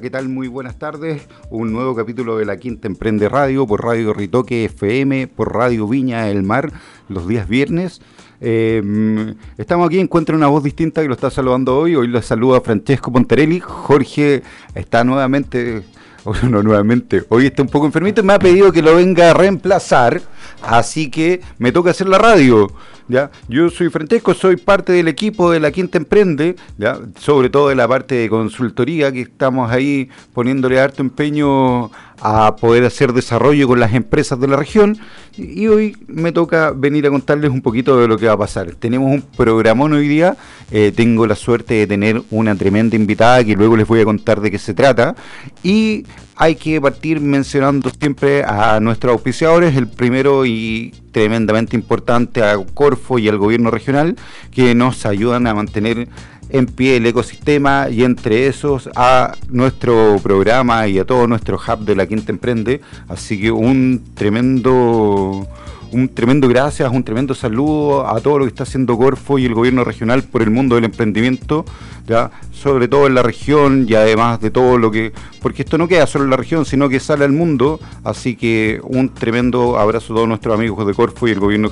¿Qué tal? Muy buenas tardes. Un nuevo capítulo de La Quinta Emprende Radio por Radio Ritoque FM, por Radio Viña del Mar, los días viernes. Eh, estamos aquí, encuentro una voz distinta que lo está saludando hoy. Hoy lo saluda Francesco Pontarelli. Jorge está nuevamente, no nuevamente, hoy está un poco enfermito y me ha pedido que lo venga a reemplazar. Así que me toca hacer la radio. ¿Ya? Yo soy Francesco, soy parte del equipo de la Quinta Emprende, ¿ya? sobre todo de la parte de consultoría, que estamos ahí poniéndole harto empeño a poder hacer desarrollo con las empresas de la región. Y hoy me toca venir a contarles un poquito de lo que va a pasar. Tenemos un programón hoy día, eh, tengo la suerte de tener una tremenda invitada que luego les voy a contar de qué se trata. Y hay que partir mencionando siempre a nuestros auspiciadores, el primero y tremendamente importante a Corfo y al gobierno regional, que nos ayudan a mantener en pie el ecosistema y entre esos a nuestro programa y a todo nuestro hub de la Quinta Emprende. Así que un tremendo un tremendo gracias, un tremendo saludo a todo lo que está haciendo Corfo y el gobierno regional por el mundo del emprendimiento, ya sobre todo en la región y además de todo lo que, porque esto no queda solo en la región, sino que sale al mundo, así que un tremendo abrazo a todos nuestros amigos de Corfo y el gobierno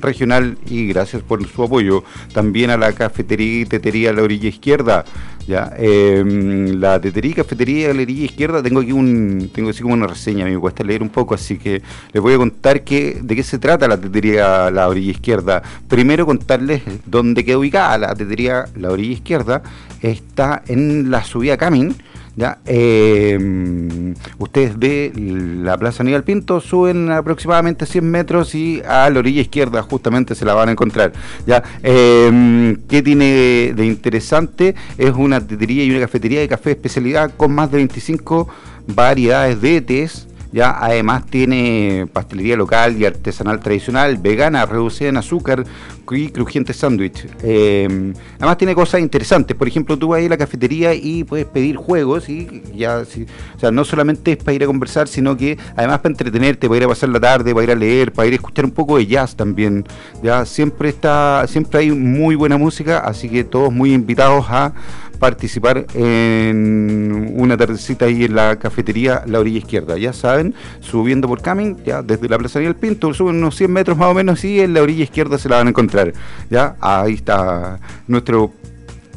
regional y gracias por su apoyo. También a la cafetería y tetería la orilla izquierda. Ya, em, la tetería y cafetería a la orilla izquierda, tengo aquí un, tengo así como una reseña, me cuesta leer un poco, así que les voy a contar que, de qué se trata la tetería la orilla izquierda. Primero contarles dónde queda ubicada la tetería la orilla izquierda. Está en la subida Camin ¿ya? Eh, ustedes de la Plaza Aníbal Pinto suben aproximadamente 100 metros y a la orilla izquierda justamente se la van a encontrar. ¿ya? Eh, ¿Qué tiene de interesante? Es una tetería y una cafetería de café especialidad con más de 25 variedades de tés ya además tiene pastelería local y artesanal tradicional, vegana, reducida en azúcar y crujiente sándwich. Eh, además tiene cosas interesantes, por ejemplo, tú vas a ir a la cafetería y puedes pedir juegos y ya, o sea, no solamente es para ir a conversar, sino que además para entretenerte, para ir a pasar la tarde, para ir a leer, para ir a escuchar un poco de jazz también. Ya siempre está, siempre hay muy buena música, así que todos muy invitados a participar en una tardecita ahí en la cafetería La Orilla Izquierda. Ya saben, subiendo por Camin, ya desde la Plaza del Pinto, suben unos 100 metros más o menos y en la orilla izquierda se la van a encontrar. Ya ahí está nuestro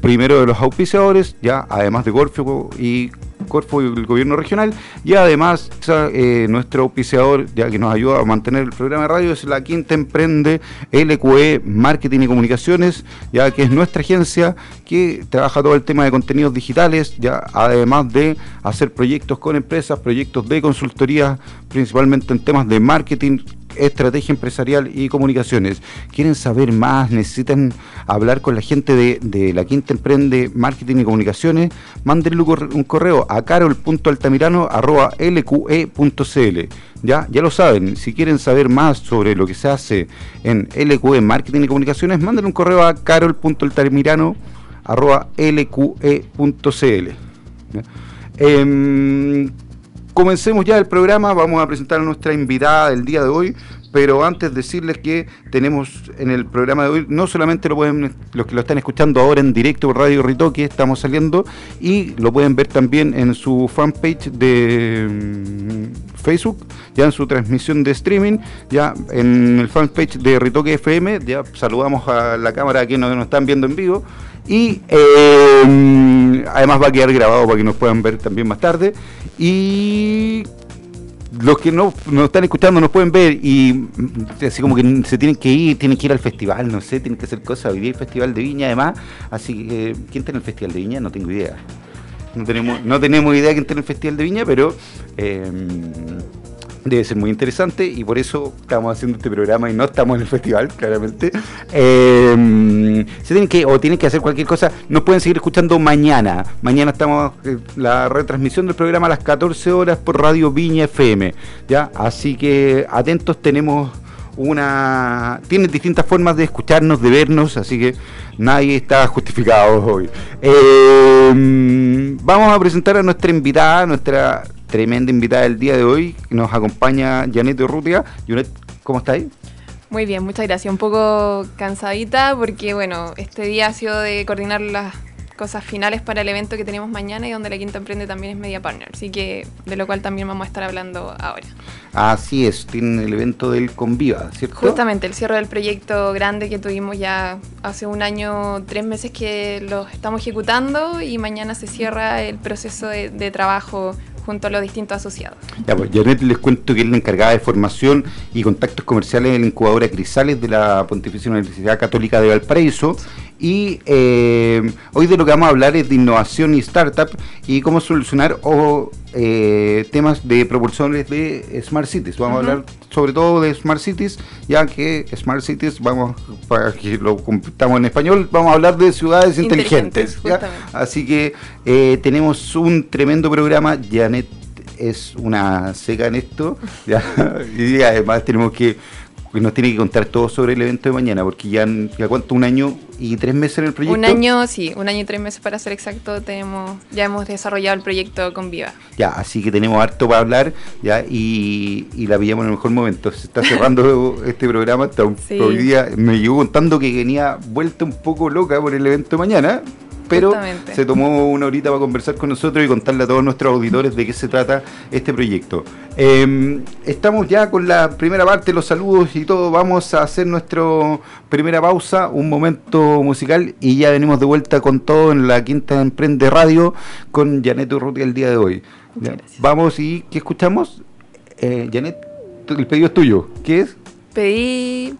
primero de los auspiciadores, ya además de Gorfio y Corfo y el gobierno regional y además eh, nuestro auspiciador ya que nos ayuda a mantener el programa de radio es la Quinta Emprende LQE Marketing y Comunicaciones ya que es nuestra agencia que trabaja todo el tema de contenidos digitales ya además de hacer proyectos con empresas proyectos de consultoría principalmente en temas de marketing estrategia empresarial y comunicaciones. ¿Quieren saber más? ¿Necesitan hablar con la gente de, la Quinta Emprende Marketing y Comunicaciones? Mándenle un correo a carol.altamirano.lqe.cl. Ya, ya lo saben, si quieren saber más sobre lo que se hace en LQE Marketing y Comunicaciones, mándenle un correo a carol.altamirano.lqe.cl. Eh, comencemos ya el programa, vamos a presentar a nuestra invitada del día de hoy, pero antes decirles que tenemos en el programa de hoy, no solamente lo pueden, los que lo están escuchando ahora en directo por Radio Ritoque, estamos saliendo, y lo pueden ver también en su fanpage de mm, Facebook, ya en su transmisión de streaming, ya en el fanpage de Ritoque FM, ya saludamos a la cámara que nos, nos están viendo en vivo. Y eh, además va a quedar grabado para que nos puedan ver también más tarde. Y los que no nos están escuchando nos pueden ver y así como que se tienen que ir, tienen que ir al festival, no sé, tienen que hacer cosas, vivir el Festival de Viña además. Así que, ¿quién está en el Festival de Viña? No tengo idea. No tenemos, no tenemos idea de quién está en el Festival de Viña, pero... Eh, debe ser muy interesante y por eso estamos haciendo este programa y no estamos en el festival, claramente. Eh, se tienen que o tienen que hacer cualquier cosa, nos pueden seguir escuchando mañana. Mañana estamos en la retransmisión del programa a las 14 horas por Radio Viña FM. ¿ya? Así que atentos, tenemos una tienen distintas formas de escucharnos, de vernos, así que nadie está justificado hoy. Eh, vamos a presentar a nuestra invitada, nuestra tremenda invitada del día de hoy, nos acompaña Janet Urrutia. Janet, ¿cómo estáis? Muy bien, muchas gracias. Un poco cansadita porque, bueno, este día ha sido de coordinar las cosas finales para el evento que tenemos mañana y donde la Quinta Emprende también es media partner, así que de lo cual también vamos a estar hablando ahora. Así es, tienen el evento del Conviva, ¿cierto? Justamente, el cierre del proyecto grande que tuvimos ya hace un año, tres meses que lo estamos ejecutando y mañana se cierra el proceso de, de trabajo junto a los distintos asociados. Ya, pues Janet les cuento que es la encargada de formación y contactos comerciales de la incubadora Crisales de la Pontificia Universidad Católica de Valparaíso. Y eh, hoy de lo que vamos a hablar es de innovación y startup y cómo solucionar o eh, temas de propulsores de Smart Cities. Vamos a hablar sobre todo de Smart Cities, ya que Smart Cities, vamos, para que lo completamos en español, vamos a hablar de ciudades inteligentes. Así que eh, tenemos un tremendo programa. Janet es una seca en esto, y además tenemos que nos tiene que contar todo sobre el evento de mañana, porque ya, ya cuánto, un año y tres meses en el proyecto. Un año, sí, un año y tres meses para ser exacto, tenemos, ya hemos desarrollado el proyecto con Viva. Ya, así que tenemos harto para hablar, ya, y, la pillamos en el mejor momento. Se está cerrando este programa, hasta hoy día me llegó contando que venía vuelta un poco loca por el evento de mañana, pero se tomó una horita para conversar con nosotros y contarle a todos nuestros auditores de qué se trata este proyecto. Em, estamos ya con la primera parte, los saludos y todo. Vamos a hacer nuestra primera pausa, un momento musical y ya venimos de vuelta con todo en la Quinta Emprende Radio con Janet Urrutia el día de hoy. Vamos y ¿qué escuchamos? Eh, Janet, el pedido es tuyo. ¿Qué es? Pedí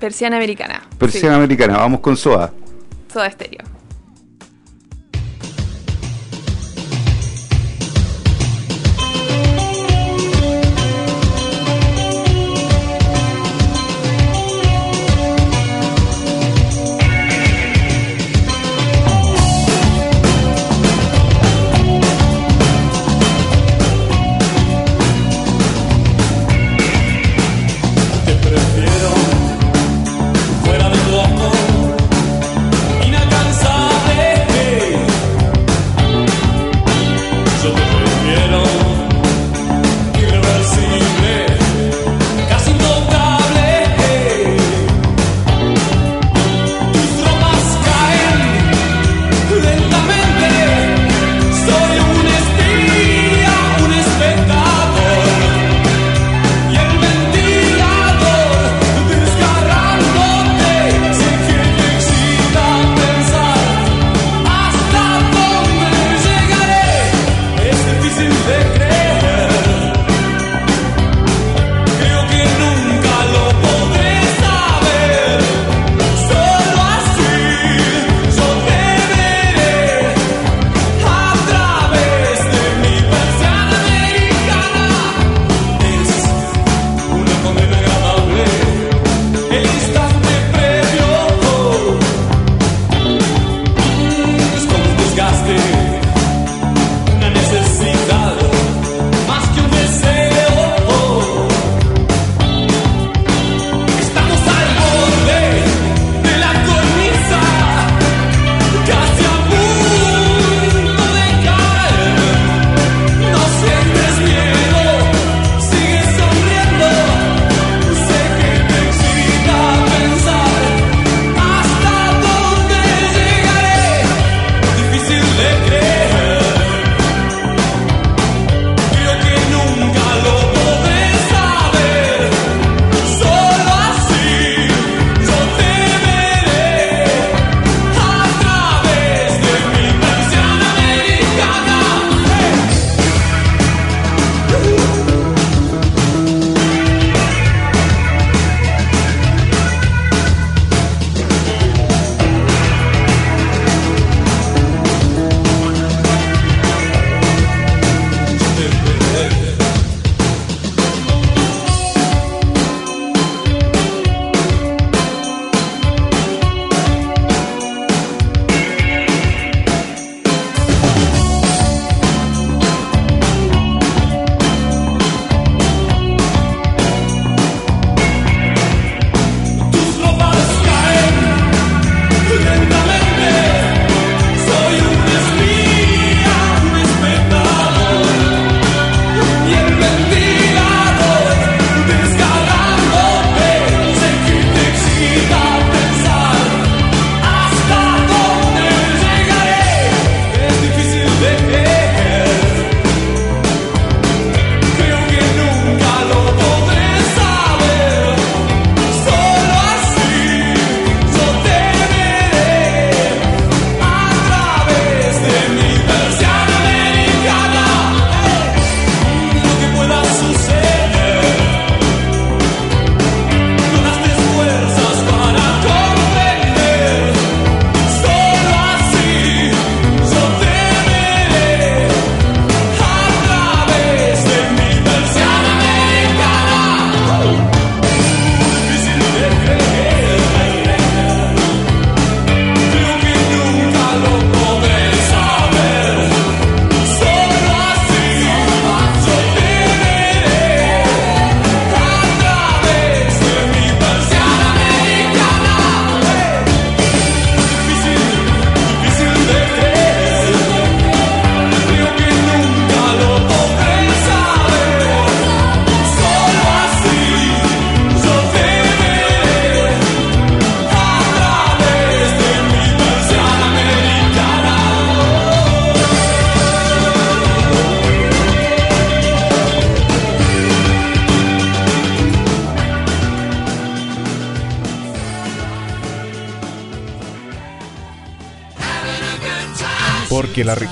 persiana americana. Persiana americana, vamos con Soa. Soda estéreo.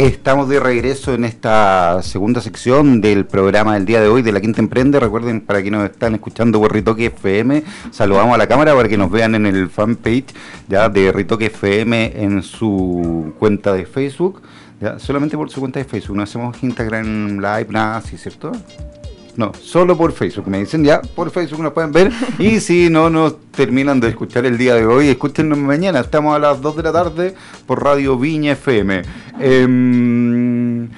Estamos de regreso en esta segunda sección del programa del día de hoy de La Quinta Emprende. Recuerden, para quienes nos están escuchando por Ritoque FM, saludamos a la cámara para que nos vean en el fanpage ya de Ritoque FM en su cuenta de Facebook. Ya, solamente por su cuenta de Facebook, no hacemos Instagram Live, nada así, ¿cierto? No, solo por Facebook. Me dicen ya, por Facebook nos pueden ver. Y si no nos terminan de escuchar el día de hoy, escúchenos mañana. Estamos a las 2 de la tarde por Radio Viña FM. Em,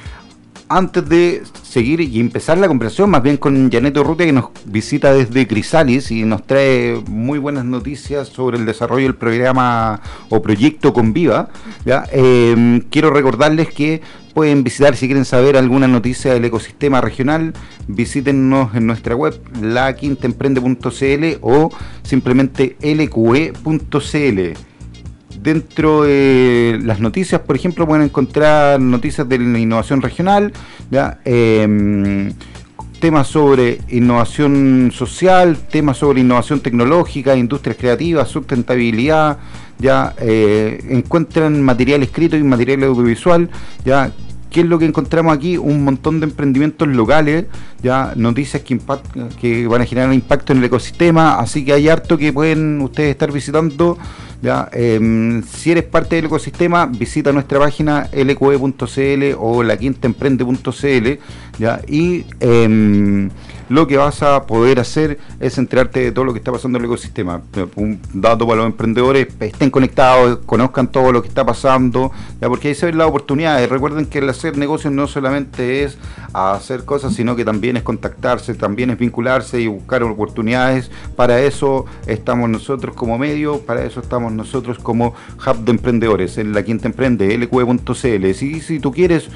antes de seguir y empezar la conversación, más bien con Janet Urrutia, que nos visita desde Crisalis y nos trae muy buenas noticias sobre el desarrollo del programa o proyecto Conviva. ¿ya? Em, quiero recordarles que pueden visitar si quieren saber alguna noticia del ecosistema regional, visítenos en nuestra web laquintaemprende.cl o simplemente lqe.cl. Dentro de las noticias, por ejemplo, pueden encontrar noticias de la innovación regional, ¿ya? Em, temas sobre innovación social, temas sobre innovación tecnológica, industrias creativas, sustentabilidad, ya eh, encuentran material escrito y material audiovisual, ya ¿Qué es lo que encontramos aquí? Un montón de emprendimientos locales, ya noticias que, que van a generar impacto en el ecosistema, así que hay harto que pueden ustedes estar visitando. Ya, em, si eres parte del ecosistema, visita nuestra página lqe.cl o laquintaemprende.cl ya, y em, lo que vas a poder hacer es enterarte de todo lo que está pasando en el ecosistema. Un dato para los emprendedores, estén conectados, conozcan todo lo que está pasando, ya porque ahí se ven las oportunidades. Recuerden que el hacer negocios no solamente es hacer cosas, sino que también es contactarse, también es vincularse y buscar oportunidades. Para eso estamos nosotros como medio, para eso estamos nosotros como hub de emprendedores en la quinta emprende, lq.cl. Si, si tú quieres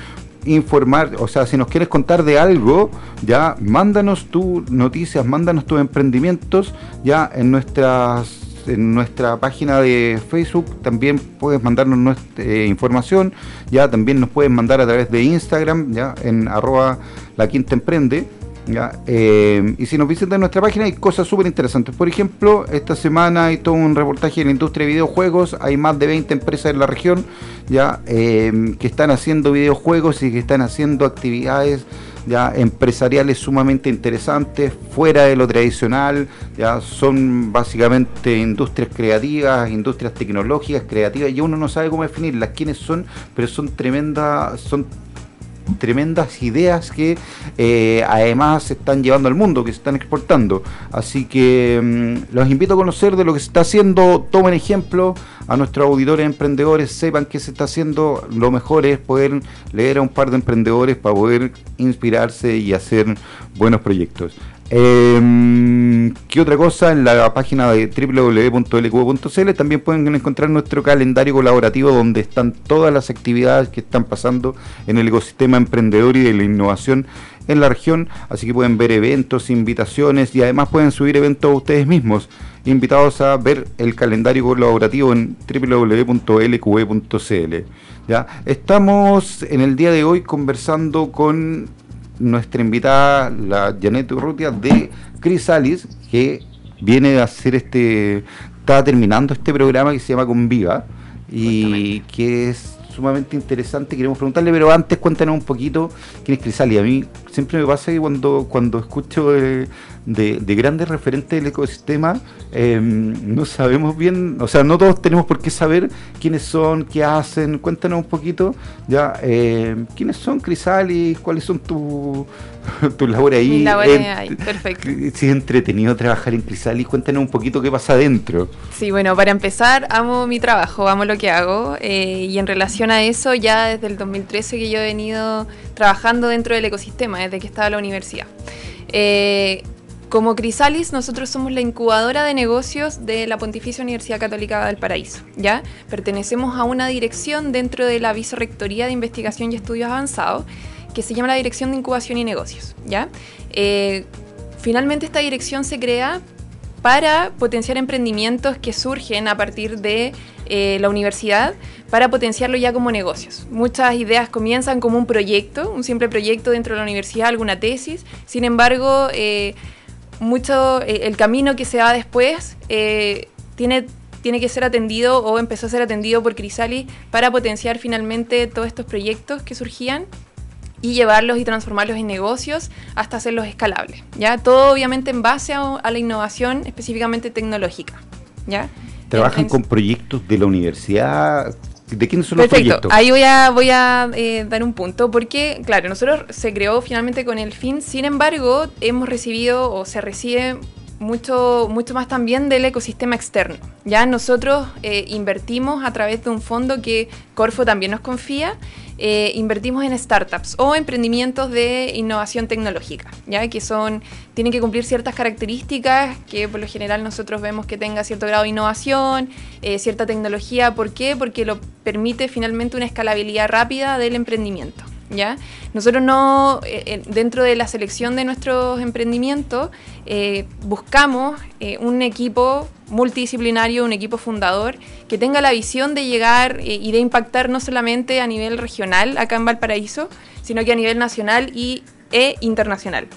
informar, o sea, si nos quieres contar de algo, ya mándanos tus noticias, mándanos tus emprendimientos, ya en nuestras en nuestra página de Facebook también puedes mandarnos nuestra, eh, información, ya también nos puedes mandar a través de Instagram, ya en arroba la quinta emprende, eh, y si nos visitan nuestra página hay cosas súper interesantes. Por ejemplo, esta semana hay todo un reportaje en la industria de videojuegos. Hay más de 20 empresas en la región ya eh, que están haciendo videojuegos y que están haciendo actividades ya empresariales sumamente interesantes, fuera de lo tradicional, ya son básicamente industrias creativas, industrias tecnológicas, creativas, y uno no sabe cómo definirlas, quiénes son, pero son tremendas, son tremendas ideas que eh, además se están llevando al mundo, que se están exportando. Así que mm, los invito a conocer de lo que se está haciendo, tomen ejemplo a nuestros auditores emprendedores, sepan que se está haciendo, lo mejor es poder leer a un par de emprendedores para poder inspirarse y hacer buenos proyectos. Eh, ¿Qué otra cosa? En la página de www.lq.cl también pueden encontrar nuestro calendario colaborativo donde están todas las actividades que están pasando en el ecosistema emprendedor y de la innovación en la región. Así que pueden ver eventos, invitaciones y además pueden subir eventos ustedes mismos. Invitados a ver el calendario colaborativo en www.lqe.cl. ¿ya? Estamos en el día de hoy conversando con nuestra invitada, la Janet Urrutia de Crisalis, que viene a hacer este, está terminando este programa que se llama Conviva y que es sumamente interesante. Queremos preguntarle, pero antes cuéntanos un poquito quién es Crisalis. A mí siempre me pasa que cuando, cuando escucho de, grandes referentes del ecosistema, em, no sabemos bien, o sea, no todos tenemos por qué saber quiénes son, qué hacen. Cuéntanos un poquito, ya, em, quiénes son Crisalis, cuáles son tus tu labores ahí. ahí, perfecto. Si es entretenido trabajar en Crisalis, cuéntanos un poquito qué pasa adentro. Sí, bueno, para empezar, amo mi trabajo, amo lo que hago, eh, y en relación a eso, ya desde el 2013 que yo he venido trabajando dentro del ecosistema, desde que estaba en la universidad. Eh, como Crisalis, nosotros somos la incubadora de negocios de la Pontificia Universidad Católica del Paraíso. ¿ya? Pertenecemos a una dirección dentro de la Vicerrectoría de Investigación y Estudios Avanzados que se llama la Dirección de Incubación y Negocios. ¿ya? Eh, finalmente esta dirección se crea para potenciar emprendimientos que surgen a partir de eh, la universidad para potenciarlo ya como negocios. Muchas ideas comienzan como un proyecto, un simple proyecto dentro de la universidad, alguna tesis. Sin embargo, eh, mucho eh, el camino que se va después tiene tiene que ser atendido o empezó a ser atendido por Crisali para potenciar finalmente todos estos proyectos que surgían y llevarlos y transformarlos en negocios hasta hacerlos escalables. ¿ya? Todo obviamente en base a, la innovación específicamente tecnológica. ¿ya? ¿Trabajan con proyectos de la universidad? ¿De quiénes son los proyectos? Ahí voy a, voy a eh, dar un punto, porque, claro, nosotros se creó finalmente con el fin, sin embargo, hemos recibido o se recibe mucho, mucho más también del ecosistema externo. Ya nosotros eh, invertimos a través de un fondo que Corfo también nos confía, eh, invertimos en startups o emprendimientos de innovación tecnológica, ya que son, tienen que cumplir ciertas características que por lo general nosotros vemos que tenga cierto grado de innovación, eh, cierta tecnología. ¿Por qué? Porque lo permite finalmente una escalabilidad rápida del emprendimiento. Nosotros no, eh, eh, dentro de la selección de nuestros emprendimientos, eh, buscamos un equipo multidisciplinario, un equipo fundador, que tenga la visión de llegar y de impactar no solamente a nivel regional acá en Valparaíso, sino que a nivel nacional y, e internacional.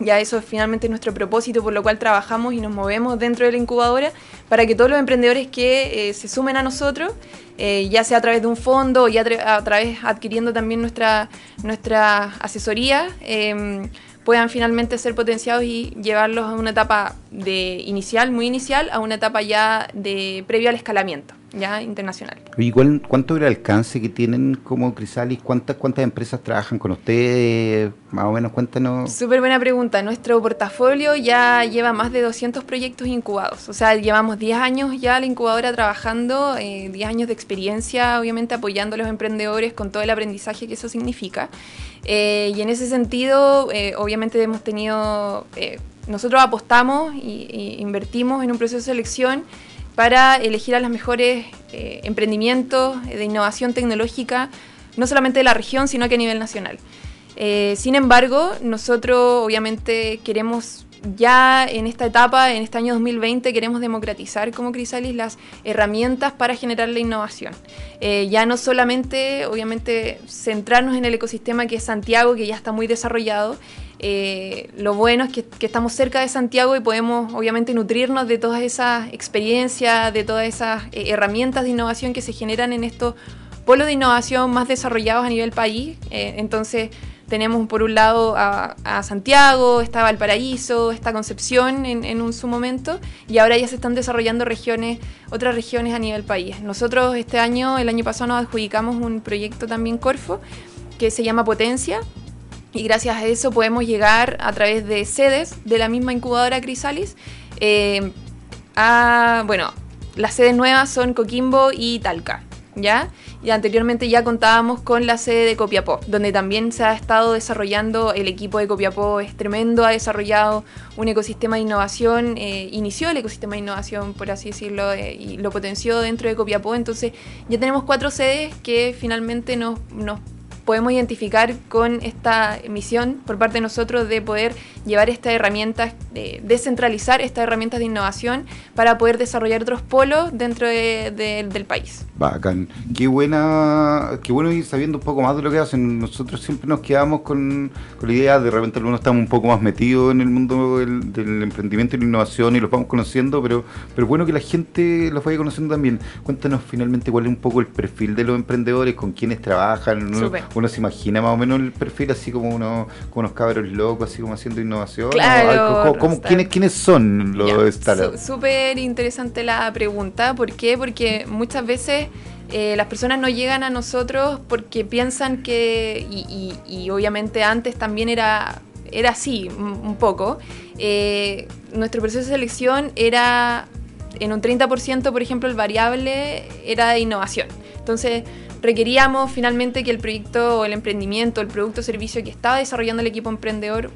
Ya eso es finalmente nuestro propósito, por lo cual trabajamos y nos movemos dentro de la incubadora para que todos los emprendedores que se sumen a nosotros eh, ya sea a través de un fondo ya a través adquiriendo también nuestra, nuestra asesoría, em, puedan finalmente ser potenciados y llevarlos a una etapa de inicial, muy inicial, a una etapa ya de previo al escalamiento ya internacional. ¿Y cuánto era el alcance que tienen como Crisalis? ¿Cuántas, ¿Cuántas empresas trabajan con ustedes? Más o menos, cuéntanos. Súper buena pregunta. Nuestro portafolio ya lleva más de 200 proyectos incubados. O sea, llevamos 10 años ya la incubadora trabajando, 10 eh, años de experiencia, obviamente apoyando a los emprendedores con todo el aprendizaje que eso significa. Eh, y en ese sentido, eh, obviamente hemos tenido, nosotros apostamos e invertimos en un proceso de selección para elegir a los mejores eh, emprendimientos de innovación tecnológica, no solamente de la región, sino que a nivel nacional. Eh, sin embargo, nosotros obviamente queremos ya en esta etapa, en este año 2020, queremos democratizar como Crisalis las herramientas para generar la innovación. Eh, ya no solamente, obviamente, centrarnos en el ecosistema que es Santiago, que ya está muy desarrollado, eh, lo bueno es que, estamos cerca de Santiago y podemos obviamente nutrirnos de todas esas experiencias, de todas esas eh, herramientas de innovación que se generan en estos polos de innovación más desarrollados a nivel país. Eh, entonces tenemos por un lado a, Santiago, está Valparaíso, está Concepción en, un su momento y ahora ya se están desarrollando regiones, otras regiones a nivel país. Nosotros este año, el año pasado nos adjudicamos un proyecto también Corfo que se llama Potencia, y gracias a eso podemos llegar a través de sedes de la misma incubadora Crisalis eh, a, bueno, las sedes nuevas son Coquimbo y Talca, ¿ya? Y anteriormente ya contábamos con la sede de Copiapó, donde también se ha estado desarrollando, el equipo de Copiapó es tremendo, ha desarrollado un ecosistema de innovación, eh, inició el ecosistema de innovación, por así decirlo, eh, y lo potenció dentro de Copiapó, entonces ya tenemos cuatro sedes que finalmente nos, nos podemos identificar con esta misión por parte de nosotros de poder llevar estas herramientas, de descentralizar estas herramientas de innovación para poder desarrollar otros polos dentro del país. Bacán. Qué buena, qué bueno ir sabiendo un poco más de lo que hacen. Nosotros siempre nos quedamos con, la idea, de repente algunos estamos un poco más metidos en el mundo del, emprendimiento y la innovación y los vamos conociendo, pero, pero bueno que la gente los vaya conociendo también. Cuéntanos finalmente cuál es un poco el perfil de los emprendedores, con quienes trabajan uno se imagina más o menos el perfil así como unos, unos cabros locos, así como haciendo innovación. Claro, ¿quiénes, ¿quiénes, son los startups? Súper interesante la pregunta. ¿Por qué? Porque muchas veces eh, las personas no llegan a nosotros porque piensan que, y, obviamente antes también era, era así un poco, eh, nuestro proceso de selección era en un 30%, por ejemplo, el variable era de innovación. Entonces, requeríamos finalmente que el proyecto o el emprendimiento, el producto o servicio que estaba desarrollando el equipo emprendedor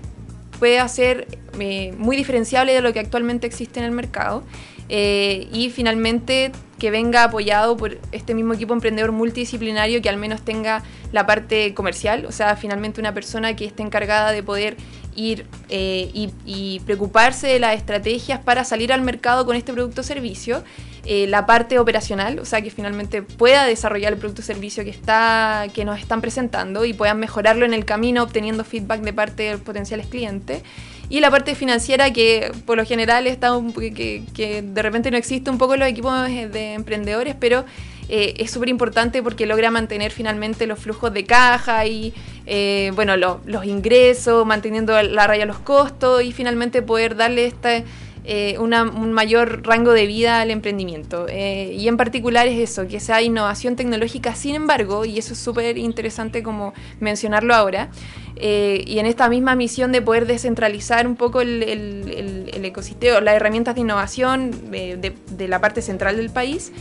pueda ser eh, muy diferenciable de lo que actualmente existe en el mercado. y finalmente que venga apoyado por este mismo equipo emprendedor multidisciplinario que al menos tenga la parte comercial, o sea, finalmente una persona que esté encargada de poder ir eh, y, preocuparse de las estrategias para salir al mercado con este producto o servicio, eh, la parte operacional, o sea, que finalmente pueda desarrollar el producto o servicio que, está, que nos están presentando y puedan mejorarlo en el camino obteniendo feedback de parte de potenciales clientes. Y la parte financiera que por lo general está un, que, que, de repente no existe un poco en los equipos de emprendedores, pero eh, es súper importante porque logra mantener finalmente los flujos de caja y eh, bueno, los ingresos, manteniendo la raya los costos y finalmente poder darle esta eh, un mayor rango de vida al emprendimiento. Eh, y en particular es eso, que sea innovación tecnológica, sin embargo, y eso es súper interesante como mencionarlo ahora, eh, y en esta misma misión de poder descentralizar un poco el, ecosistema, las herramientas de innovación de, la parte central del país,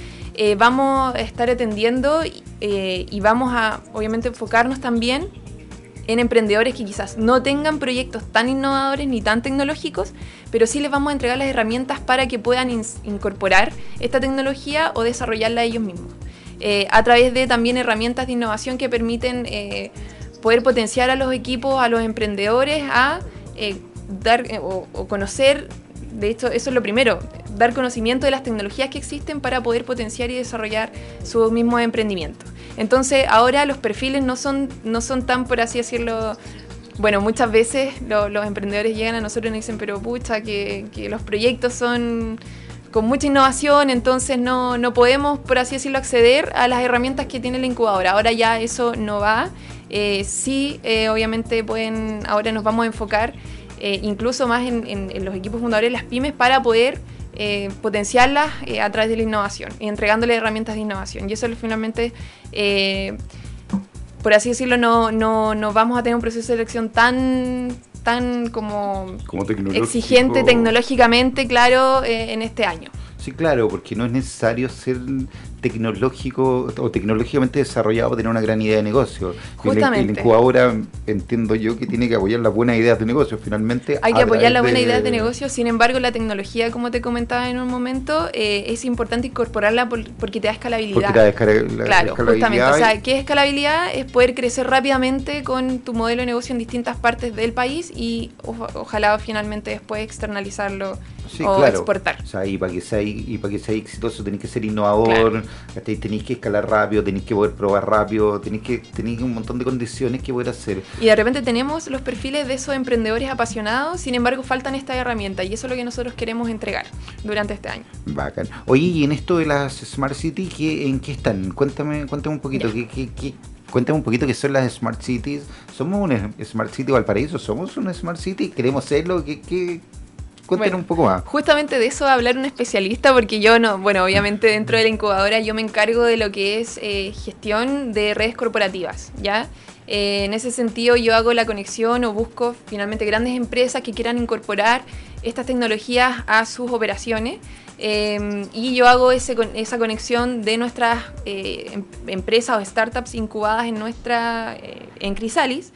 vamos a estar atendiendo y vamos a, obviamente, enfocarnos también en emprendedores que quizás no tengan proyectos tan innovadores ni tan tecnológicos, pero sí les vamos a entregar las herramientas para que puedan incorporar esta tecnología o desarrollarla ellos mismos. Eh, a través de también herramientas de innovación que permiten eh, poder potenciar a los equipos, a los emprendedores a eh, dar o, o conocer, de hecho eso es lo primero, dar conocimiento de las tecnologías que existen para poder potenciar y desarrollar sus mismos emprendimientos. Entonces ahora los perfiles no son, no son tan, por así decirlo, bueno, muchas veces los emprendedores llegan a nosotros y nos dicen, pero pucha, que, los proyectos son con mucha innovación, entonces no, no, podemos, por así decirlo, acceder a las herramientas que tiene la incubadora. Ahora ya eso no va. Eh, sí, eh, obviamente pueden, ahora nos vamos a enfocar eh, incluso más en, en, los equipos fundadores las pymes para poder eh, potenciarlas eh, a través de la innovación y entregándole herramientas de innovación. Y eso finalmente, eh, por así decirlo, no, no, no, vamos a tener un proceso de selección tan tan como, exigente tecnológicamente, claro, en este año. Sí, claro, porque no es necesario ser tecnológico o tecnológicamente desarrollado tener una gran idea de negocio. Justamente. El, incubadora entiendo yo que tiene que apoyar las buenas ideas de negocio. Finalmente. Hay que apoyar las buenas ideas de negocio. Sin embargo, la tecnología, como te comentaba en un momento, eh, es importante incorporarla porque te da escalabilidad. Porque te da claro, justamente. O sea, ¿qué es escalabilidad? Es poder crecer rápidamente con tu modelo de negocio en distintas partes del país y ojalá finalmente después externalizarlo o exportar. O sea, y para que sea, y para que sea exitoso tenés que ser innovador, tenéis que escalar rápido, tenéis que poder probar rápido, tenéis que tenéis un montón de condiciones que poder hacer. Y de repente tenemos los perfiles de esos emprendedores apasionados, sin embargo faltan estas herramientas y eso es lo que nosotros queremos entregar durante este año. Bacán. Oye, y en esto de las Smart City, ¿qué, ¿en qué están? Cuéntame, cuéntame un poquito, ¿qué, qué, qué Cuéntame un poquito qué son las Smart Cities. ¿Somos una Smart City Valparaíso? ¿Somos una Smart City? ¿Queremos serlo? ¿Qué, qué, Cuéntanos un poco más. Justamente de eso va a hablar un especialista, porque yo no, bueno, obviamente dentro de la incubadora yo me encargo de lo que es eh, gestión de redes corporativas, ¿ya? Eh, en ese sentido yo hago la conexión o busco finalmente grandes empresas que quieran incorporar estas tecnologías a sus operaciones. Eh, y yo hago ese, esa conexión de nuestras em, empresas o startups incubadas en nuestra en Crisalis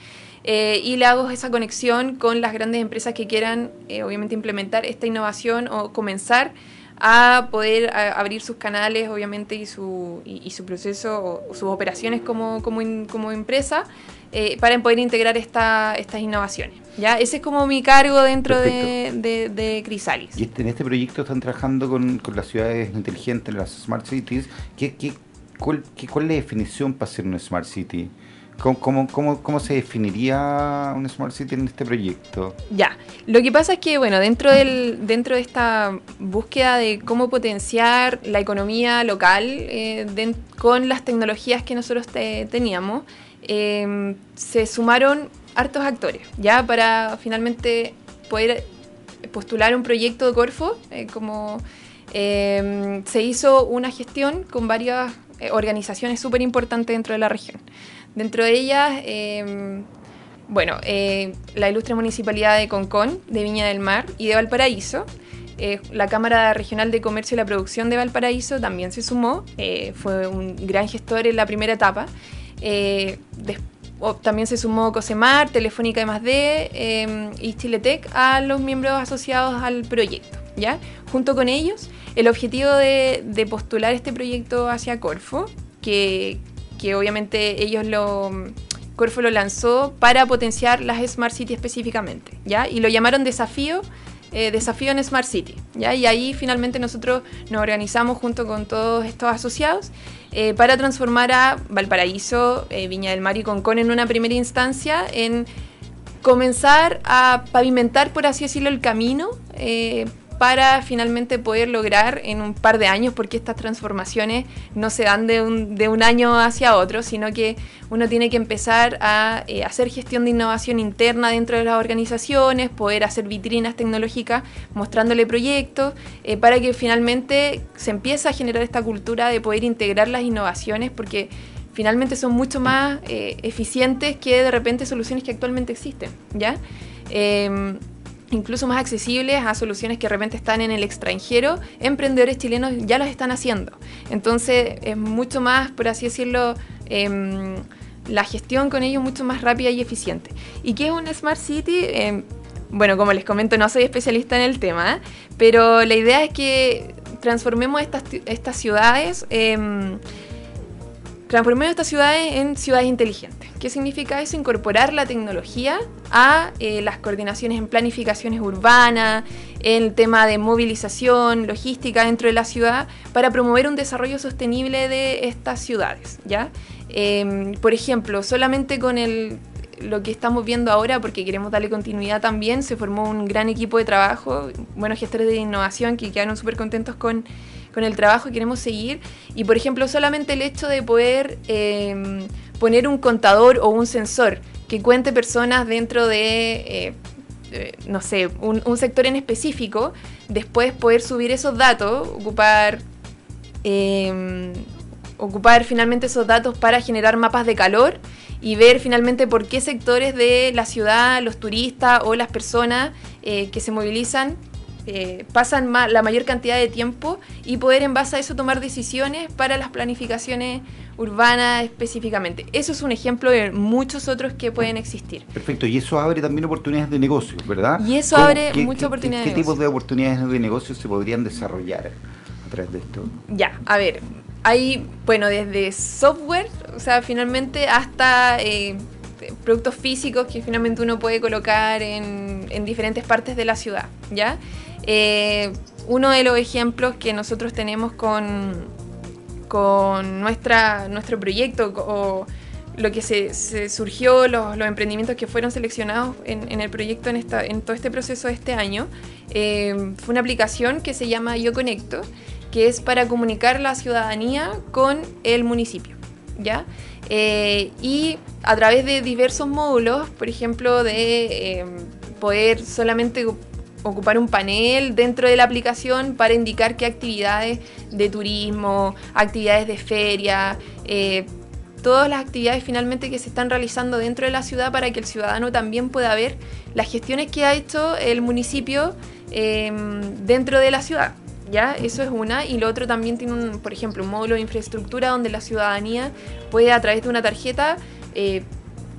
eh, y le hago esa conexión con las grandes empresas que quieran, eh, obviamente, implementar esta innovación o comenzar a poder abrir sus canales, obviamente, y su, y, su proceso o, sus operaciones como, como, como empresa eh, para poder integrar esta, estas innovaciones. ¿ya? Ese es como mi cargo dentro de, de, Crisalis. Y este, en este proyecto están trabajando con, con las ciudades inteligentes, las Smart Cities. ¿Qué, qué, cuál, qué, ¿Cuál es la definición para ser una Smart City? ¿Cómo, cómo, cómo, se definiría un Smart City en este proyecto? Ya, lo que pasa es que, bueno, dentro, del, dentro de esta búsqueda de cómo potenciar la economía local eh, con las tecnologías que nosotros teníamos, em, se sumaron hartos actores, ya para finalmente poder postular un proyecto de Corfo, eh, como em, se hizo una gestión con varias eh, organizaciones súper importantes dentro de la región. Dentro de ellas, em, bueno, eh, la ilustre municipalidad de Concón, de Viña del Mar y de Valparaíso. Eh, la Cámara Regional de Comercio y la Producción de Valparaíso también se sumó, eh, fue un gran gestor en la primera etapa. también se sumó COSEMAR, Telefónica de D em, y Chiletec a los miembros asociados al proyecto. ¿ya? Junto con ellos el objetivo de, de postular este proyecto hacia Corfo, que, que obviamente ellos lo Corfo lo lanzó para potenciar las Smart City específicamente, ¿ya? Y lo llamaron desafío, eh, desafío en Smart City, ¿ya? Y ahí finalmente nosotros nos organizamos junto con todos estos asociados eh, para transformar a Valparaíso, eh, Viña del Mar y Concón en una primera instancia en comenzar a pavimentar, por así decirlo, el camino para finalmente poder lograr en un par de años, porque estas transformaciones no se dan de un, de un año hacia otro, sino que uno tiene que empezar a eh, hacer gestión de innovación interna dentro de las organizaciones, poder hacer vitrinas tecnológicas mostrándole proyectos, eh, para que finalmente se empiece a generar esta cultura de poder integrar las innovaciones, porque finalmente son mucho más eh, eficientes que de repente soluciones que actualmente existen, ¿ya? Incluso más accesibles a soluciones que de repente están en el extranjero, emprendedores chilenos ya los están haciendo. Entonces es mucho más, por así decirlo, em, la gestión con ellos mucho más rápida y eficiente. ¿Y qué es una Smart City? Em, bueno, como les comento, no soy especialista en el tema, pero la idea es que transformemos estas, estas ciudades em, Transformemos estas ciudades en ciudades inteligentes. ¿Qué significa eso? Incorporar la tecnología a eh, las coordinaciones en planificaciones urbanas, en el tema de movilización, logística dentro de la ciudad, para promover un desarrollo sostenible de estas ciudades. ¿ya? Em, por ejemplo, solamente con el, lo que estamos viendo ahora, porque queremos darle continuidad también, se formó un gran equipo de trabajo, buenos gestores de innovación que quedaron súper contentos con con el trabajo que queremos seguir. Y por ejemplo, solamente el hecho de poder em, poner un contador o un sensor que cuente personas dentro de, eh, no sé, un, sector en específico, después poder subir esos datos, ocupar... Em, ocupar finalmente esos datos para generar mapas de calor y ver finalmente por qué sectores de la ciudad, los turistas o las personas eh, que se movilizan eh, pasan la mayor cantidad de tiempo y poder en base a eso tomar decisiones para las planificaciones urbanas específicamente. Eso es un ejemplo de muchos otros que pueden existir. Perfecto, y eso abre también oportunidades de negocio, ¿verdad? Y eso abre muchas oportunidades. ¿Qué, qué tipos de oportunidades de negocio se podrían desarrollar a través de esto? Ya, a ver, hay, bueno, desde software, o sea, finalmente hasta... Eh, productos físicos que finalmente uno puede colocar en, en diferentes partes de la ciudad, ¿ya? Eh, uno de los ejemplos que nosotros tenemos con, con nuestra, nuestro proyecto o lo que se, surgió, los, emprendimientos que fueron seleccionados en, el proyecto en, esta, en todo este proceso de este año, eh, fue una aplicación que se llama Yo Conecto, que es para comunicar la ciudadanía con el municipio. ¿ya? Eh, y a través de diversos módulos, por ejemplo, de poder solamente ocupar un panel dentro de la aplicación para indicar qué actividades de turismo, actividades de feria, eh, todas las actividades finalmente que se están realizando dentro de la ciudad para que el ciudadano también pueda ver las gestiones que ha hecho el municipio em, dentro de la ciudad. ¿Ya? Eso es una. Y lo otro también tiene, un, por ejemplo, un módulo de infraestructura donde la ciudadanía puede a través de una tarjeta eh,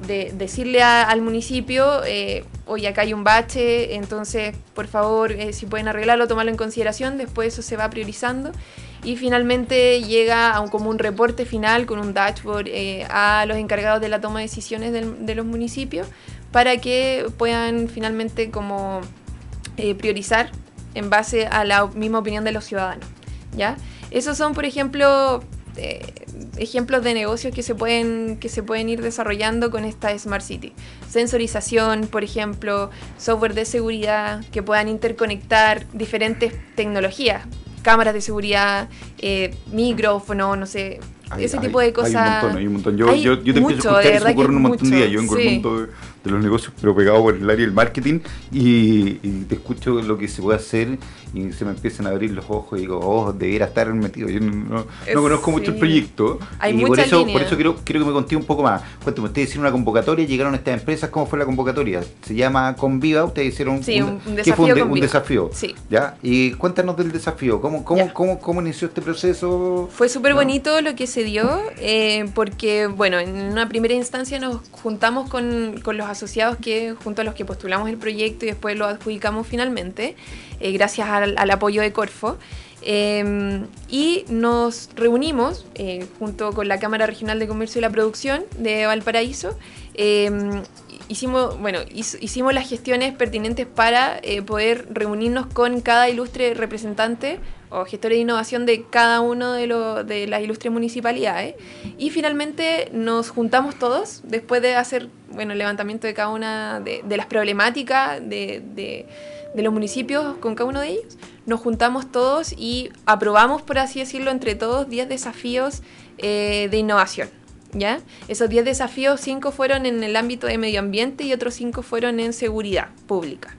de decirle al municipio, eh, oye, acá hay un bache, entonces por favor, eh, si pueden arreglarlo, tomarlo en consideración, después eso se va priorizando y finalmente llega a un, como un reporte final con un dashboard eh, a los encargados de la toma de decisiones de los municipios para que puedan finalmente como priorizar en base a la misma opinión de los ciudadanos. ¿ya? Esos son, por ejemplo, ejemplos de negocios que se pueden que se pueden ir desarrollando con esta Smart City. Sensorización, por ejemplo, software de seguridad que puedan interconectar diferentes tecnologías, cámaras de seguridad, eh, micrófono, no sé, ese tipo de cosas. Hay un montón, hay un montón. Yo, yo, yo te empiezo a escuchar y un montón de días. Yo vengo el mundo de, los negocios, pero pegado por el área del marketing y, te escucho lo que se puede hacer y se me empiezan a abrir los ojos y digo, oh, debiera estar metido. Yo no, conozco mucho el proyecto y por eso, por eso quiero, quiero que me conté un poco más. Cuéntame, ustedes hicieron una convocatoria, llegaron a estas empresas, ¿cómo fue la convocatoria? Se llama Conviva, ustedes hicieron un, un, desafío. un, desafío. Sí. ¿ya? Y cuéntanos del desafío, ¿cómo, cómo, cómo, cómo inició este proceso? Fue súper bonito lo que se dio, eh, porque, bueno, en una primera instancia nos juntamos con, con los asociados que, junto a los que postulamos el proyecto y después lo adjudicamos finalmente. Eh, gracias al, apoyo de Corfo. Em, y nos reunimos eh, junto con la Cámara Regional de Comercio y la Producción de Valparaíso. Em, hicimos, bueno, hicimos las gestiones pertinentes para eh, poder reunirnos con cada ilustre representante o gestor de innovación de cada uno de, de las ilustres municipalidades. Y finalmente nos juntamos todos, después de hacer bueno, el levantamiento de cada una de, las problemáticas de, de los municipios con cada uno de ellos, nos juntamos todos y aprobamos, por así decirlo, entre todos 10 desafíos eh, de innovación. ¿ya? Esos 10 desafíos, 5 fueron en el ámbito de medio ambiente y otros 5 fueron en seguridad pública.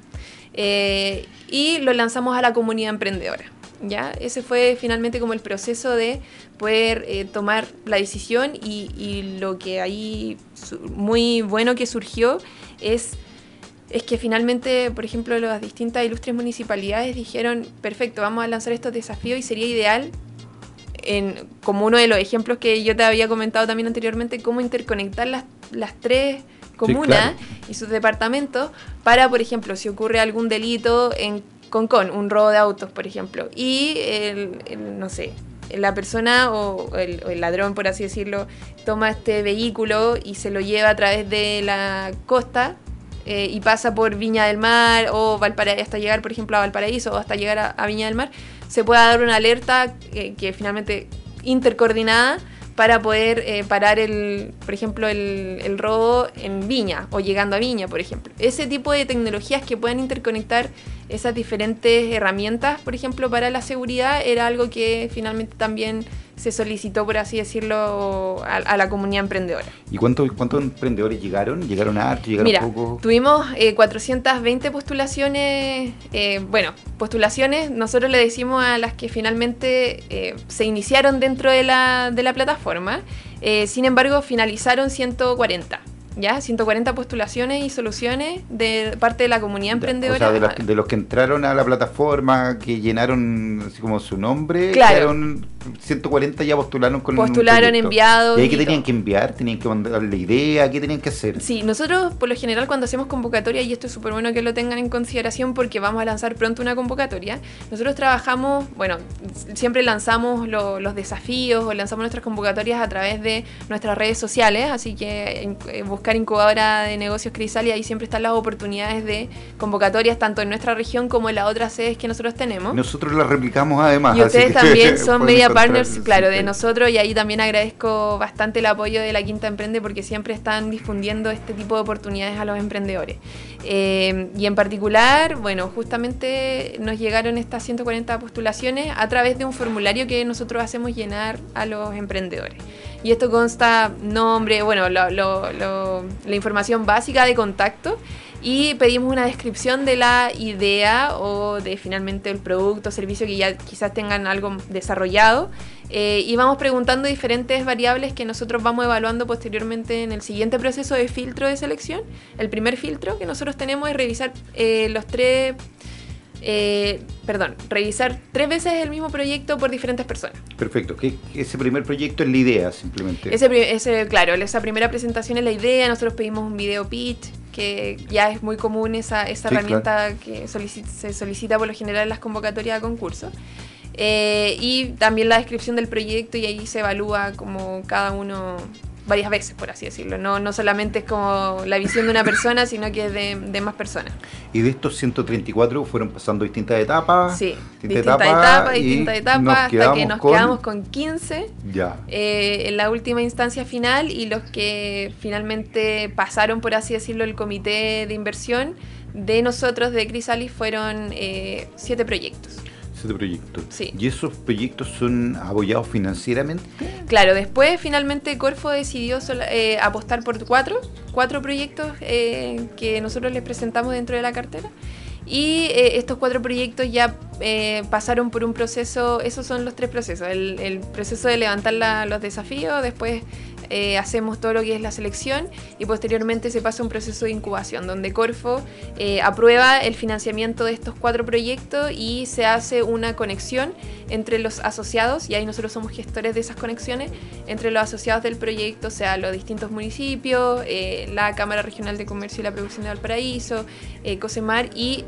Eh, y lo lanzamos a la comunidad emprendedora. ¿ya? Ese fue finalmente como el proceso de poder eh, tomar la decisión y, lo que ahí muy bueno que surgió es es que finalmente, por ejemplo, las distintas ilustres municipalidades dijeron, perfecto, vamos a lanzar estos desafíos y sería ideal, en, como uno de los ejemplos que yo te había comentado también anteriormente, cómo interconectar las, las tres comunas y sus departamentos para, por ejemplo, si ocurre algún delito en Concon, un robo de autos, por ejemplo, y el, no sé, la persona o el, o el, ladrón, por así decirlo, toma este vehículo y se lo lleva a través de la costa eh, y pasa por Viña del Mar o Valparaíso, hasta llegar, por ejemplo, a Valparaíso o hasta llegar a, Viña del Mar, se pueda dar una alerta eh, que finalmente intercoordinada para poder eh, parar, el, por ejemplo, el, el, robo en Viña o llegando a Viña, por ejemplo. Ese tipo de tecnologías que puedan interconectar esas diferentes herramientas, por ejemplo, para la seguridad, era algo que finalmente también se solicitó, por así decirlo, a, la comunidad emprendedora. ¿Y cuántos cuántos emprendedores llegaron? ¿Llegaron a harto? ¿Llegaron Mira, poco? tuvimos 420 eh, postulaciones, eh, bueno, postulaciones, nosotros le decimos a las que finalmente eh, se iniciaron dentro de la, de la plataforma, sin embargo finalizaron 140 ya 140 postulaciones y soluciones de parte de la comunidad emprendedora. O sea, de los, que entraron a la plataforma, que llenaron así como su nombre, claro. 140 ya postularon con Postularon, enviados. ¿Y ahí qué tenían que enviar? ¿Tenían que mandar la idea? ¿Qué tenían que hacer? Sí, nosotros por lo general cuando hacemos convocatoria, y esto es súper bueno que lo tengan en consideración porque vamos a lanzar pronto una convocatoria, nosotros trabajamos, bueno, siempre lanzamos los desafíos o lanzamos nuestras convocatorias a través de nuestras redes sociales, así que eh, buscar incubadora de negocios Crisal y ahí siempre están las oportunidades de convocatorias tanto en nuestra región como en las otras sedes que nosotros tenemos. Nosotros las replicamos además. Y ustedes también son media partners, claro, de nosotros y ahí también agradezco bastante el apoyo de la Quinta Emprende porque siempre están difundiendo este tipo de oportunidades a los emprendedores. Eh, y en particular, bueno, justamente nos llegaron estas 140 postulaciones a través de un formulario que nosotros hacemos llenar a los emprendedores. Y esto consta nombre, bueno, la información básica de contacto y pedimos una descripción de la idea o de finalmente el producto o servicio que ya quizás tengan algo desarrollado eh, y vamos preguntando diferentes variables que nosotros vamos evaluando posteriormente en el siguiente proceso de filtro de selección. El primer filtro que nosotros tenemos es revisar eh, los tres eh, perdón, revisar tres veces el mismo proyecto por diferentes personas. Perfecto, que ese primer proyecto es la idea simplemente. Ese, ese, claro, esa primera presentación es la idea, nosotros pedimos un video pitch, que ya es muy común esa, esa herramienta que se solicita por lo general en las convocatorias de concursos. Eh, y también la descripción del proyecto y ahí se evalúa como cada uno varias veces, por así decirlo. No, no solamente es como la visión de una persona, sino que es de, más personas. Y de estos 134 fueron pasando distintas etapas. Sí, distintas, etapas, distintas etapas, hasta que nos quedamos con 15 ya. Eh, en la última instancia final y los que finalmente pasaron, por así decirlo, el comité de inversión de nosotros, de Crisalis, fueron eh, siete proyectos proyectos. ¿Y esos proyectos son apoyados financieramente? Claro, después finalmente Corfo decidió eh, apostar por cuatro, cuatro proyectos eh, que nosotros les presentamos dentro de la cartera. Y eh, estos cuatro proyectos ya pasaron por un proceso, esos son los tres procesos, el, proceso de levantar los desafíos, después eh, hacemos todo lo que es la selección y posteriormente se pasa un proceso de incubación donde Corfo eh, aprueba el financiamiento de estos cuatro proyectos y se hace una conexión entre los asociados, y ahí nosotros somos gestores de esas conexiones, entre los asociados del proyecto, o sea, los distintos municipios, eh, la Cámara Regional de Comercio y la Producción de Valparaíso, COSEMAR, y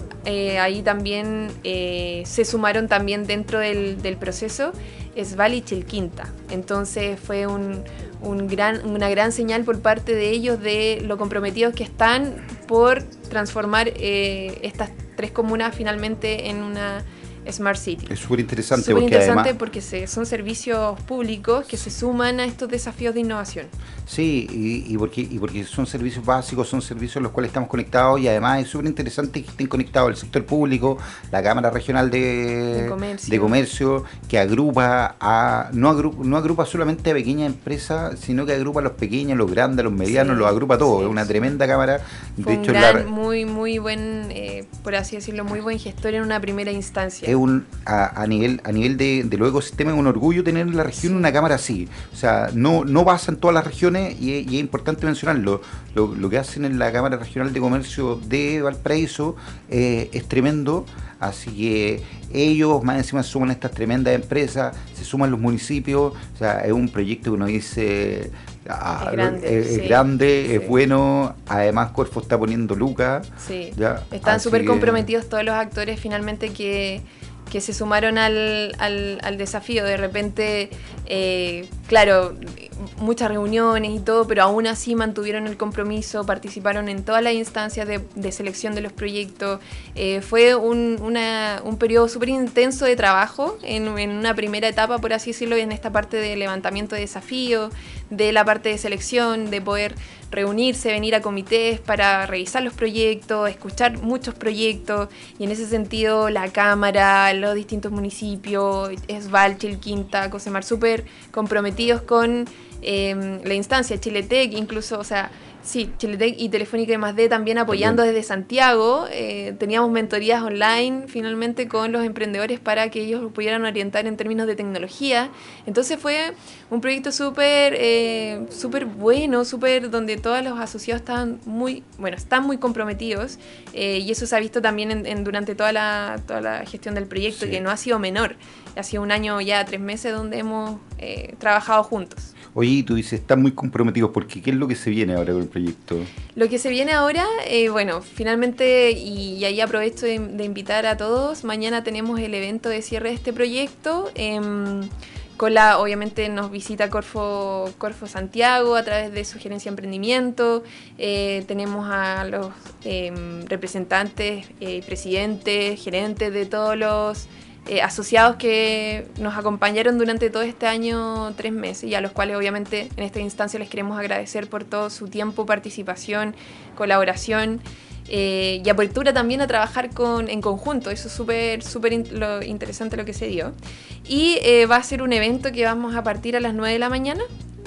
ahí también se sumaron también dentro del, del proceso Esval y Chilquinta. Entonces fue un, un gran, una gran señal por parte de ellos de lo comprometidos que están por transformar estas tres comunas finalmente en una Smart City. Es súper interesante, porque, interesante porque son servicios públicos que se suman a estos desafíos de innovación. Sí, y, porque, y porque son servicios básicos, son servicios en los cuales estamos conectados y además es súper interesante que estén conectados el sector público, la Cámara Regional de, comercio. que agrupa a no agrupa, no agrupa solamente a pequeñas empresas, sino que agrupa a los pequeños, los grandes, los medianos, los agrupa a todos. es una tremenda cámara. de hecho, un muy, muy buen, eh, por así decirlo, muy buen gestor en una primera instancia un, a, nivel, a nivel de, de los ecosistemas es un orgullo tener en la región una cámara así. O sea, no, no pasa en todas las regiones y, es importante mencionarlo. Lo, que hacen en la Cámara Regional de Comercio de Valparaíso eh, es tremendo. Así que ellos más encima suman estas tremendas empresas, se suman los municipios, o sea, es un proyecto que uno dice, ah, es grande, es, grande es, bueno, además Corfo está poniendo lucas. Sí, están súper comprometidos todos los actores finalmente que que se sumaron al, al, desafío. De repente, eh, claro, muchas reuniones y todo, pero aún así mantuvieron el compromiso, participaron en todas las instancias de, selección de los proyectos. Eh, fue un, periodo súper intenso de trabajo en, en, una primera etapa, por así decirlo, en esta parte de levantamiento de desafíos, de la parte de selección, de poder reunirse, venir a comités para revisar los proyectos, escuchar muchos proyectos y en ese sentido la Cámara, los distintos municipios, Esval, Chilquinta, Cosemar, súper comprometidos con eh, la instancia, Chiletec, incluso, o sea, Sí, Chiletec y Telefónica y más D también apoyando desde Santiago. Eh, teníamos mentorías online finalmente con los emprendedores para que ellos pudieran orientar en términos de tecnología. Entonces fue un proyecto súper eh, súper bueno, súper donde todos los asociados estaban muy, bueno, están muy comprometidos eh, y eso se ha visto también en, durante toda la, toda la gestión del proyecto, que no ha sido menor. Ha sido un año ya, tres meses donde hemos trabajado juntos. Oye, tú dices, están muy comprometidos, porque ¿qué es lo que se viene ahora con el proyecto? Lo que se viene ahora, eh, bueno, finalmente, y, ahí aprovecho de, invitar a todos, mañana tenemos el evento de cierre de este proyecto. Em, con obviamente nos visita Corfo, Corfo Santiago a través de Sugerencia Emprendimiento. Eh, tenemos a los em, representantes, eh, presidentes, gerentes de todos los eh, asociados que nos acompañaron durante todo este año, tres meses, y a los cuales obviamente en esta instancia les queremos agradecer por todo su tiempo, participación, colaboración. Eh, y apertura también a trabajar con, en conjunto. Eso es súper súper interesante lo que se dio. Y eh, va a ser un evento que vamos a partir a las 9 de la mañana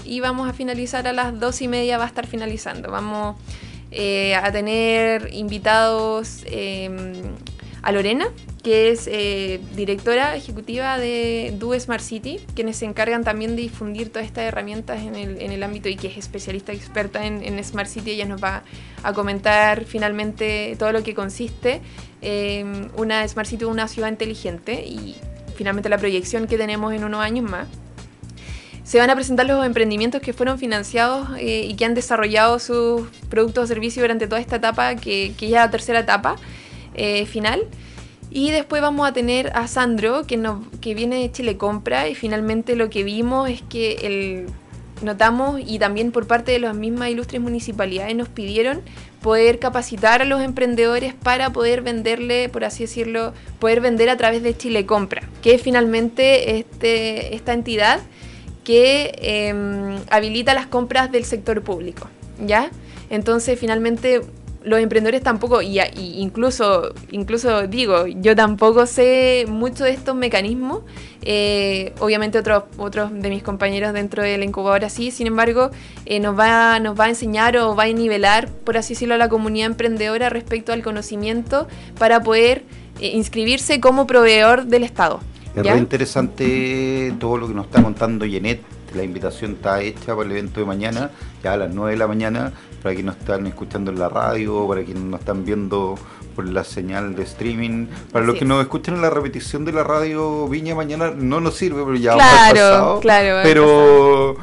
y vamos a finalizar a las 2 y media, va a estar finalizando. Vamos a tener invitados a Lorena, que es eh, directora ejecutiva de Do Smart City, quienes se encargan también de difundir todas estas herramientas en el, ámbito y que es especialista experta en, Smart City. Ella nos va a comentar finalmente todo lo que consiste eh, una Smart City, una ciudad inteligente y finalmente la proyección que tenemos en unos años más. Se van a presentar los emprendimientos que fueron financiados eh, y que han desarrollado sus productos o servicios durante toda esta etapa, que ya es la tercera etapa final. Y después vamos a tener a Sandro, que, que viene de Chile Compra, y finalmente lo que vimos es que el, notamos, y también por parte de las mismas ilustres municipalidades, nos pidieron poder capacitar a los emprendedores para poder venderle, por así decirlo, poder vender a través de Chile Compra, que es finalmente este, esta entidad que em, habilita las compras del sector público, ¿ya? Entonces, finalmente, los emprendedores tampoco, y, incluso, incluso digo, yo tampoco sé mucho de estos mecanismos. Eh, obviamente otros, otros de mis compañeros dentro de la incubadora sí, sin embargo, eh, nos, va, nos va a enseñar o va a nivelar, por así decirlo, a la comunidad emprendedora respecto al conocimiento para poder eh, inscribirse como proveedor del Estado. Es muy interesante todo lo que nos está contando Yenet la invitación está hecha para el evento de mañana, ya a las 9 de la mañana, para quienes nos están escuchando en la radio, para quienes nos están viendo por la señal de streaming. Para los que nos escuchan en la repetición de la radio Viña mañana no nos sirve, pero ya claro, pasado. Claro, pero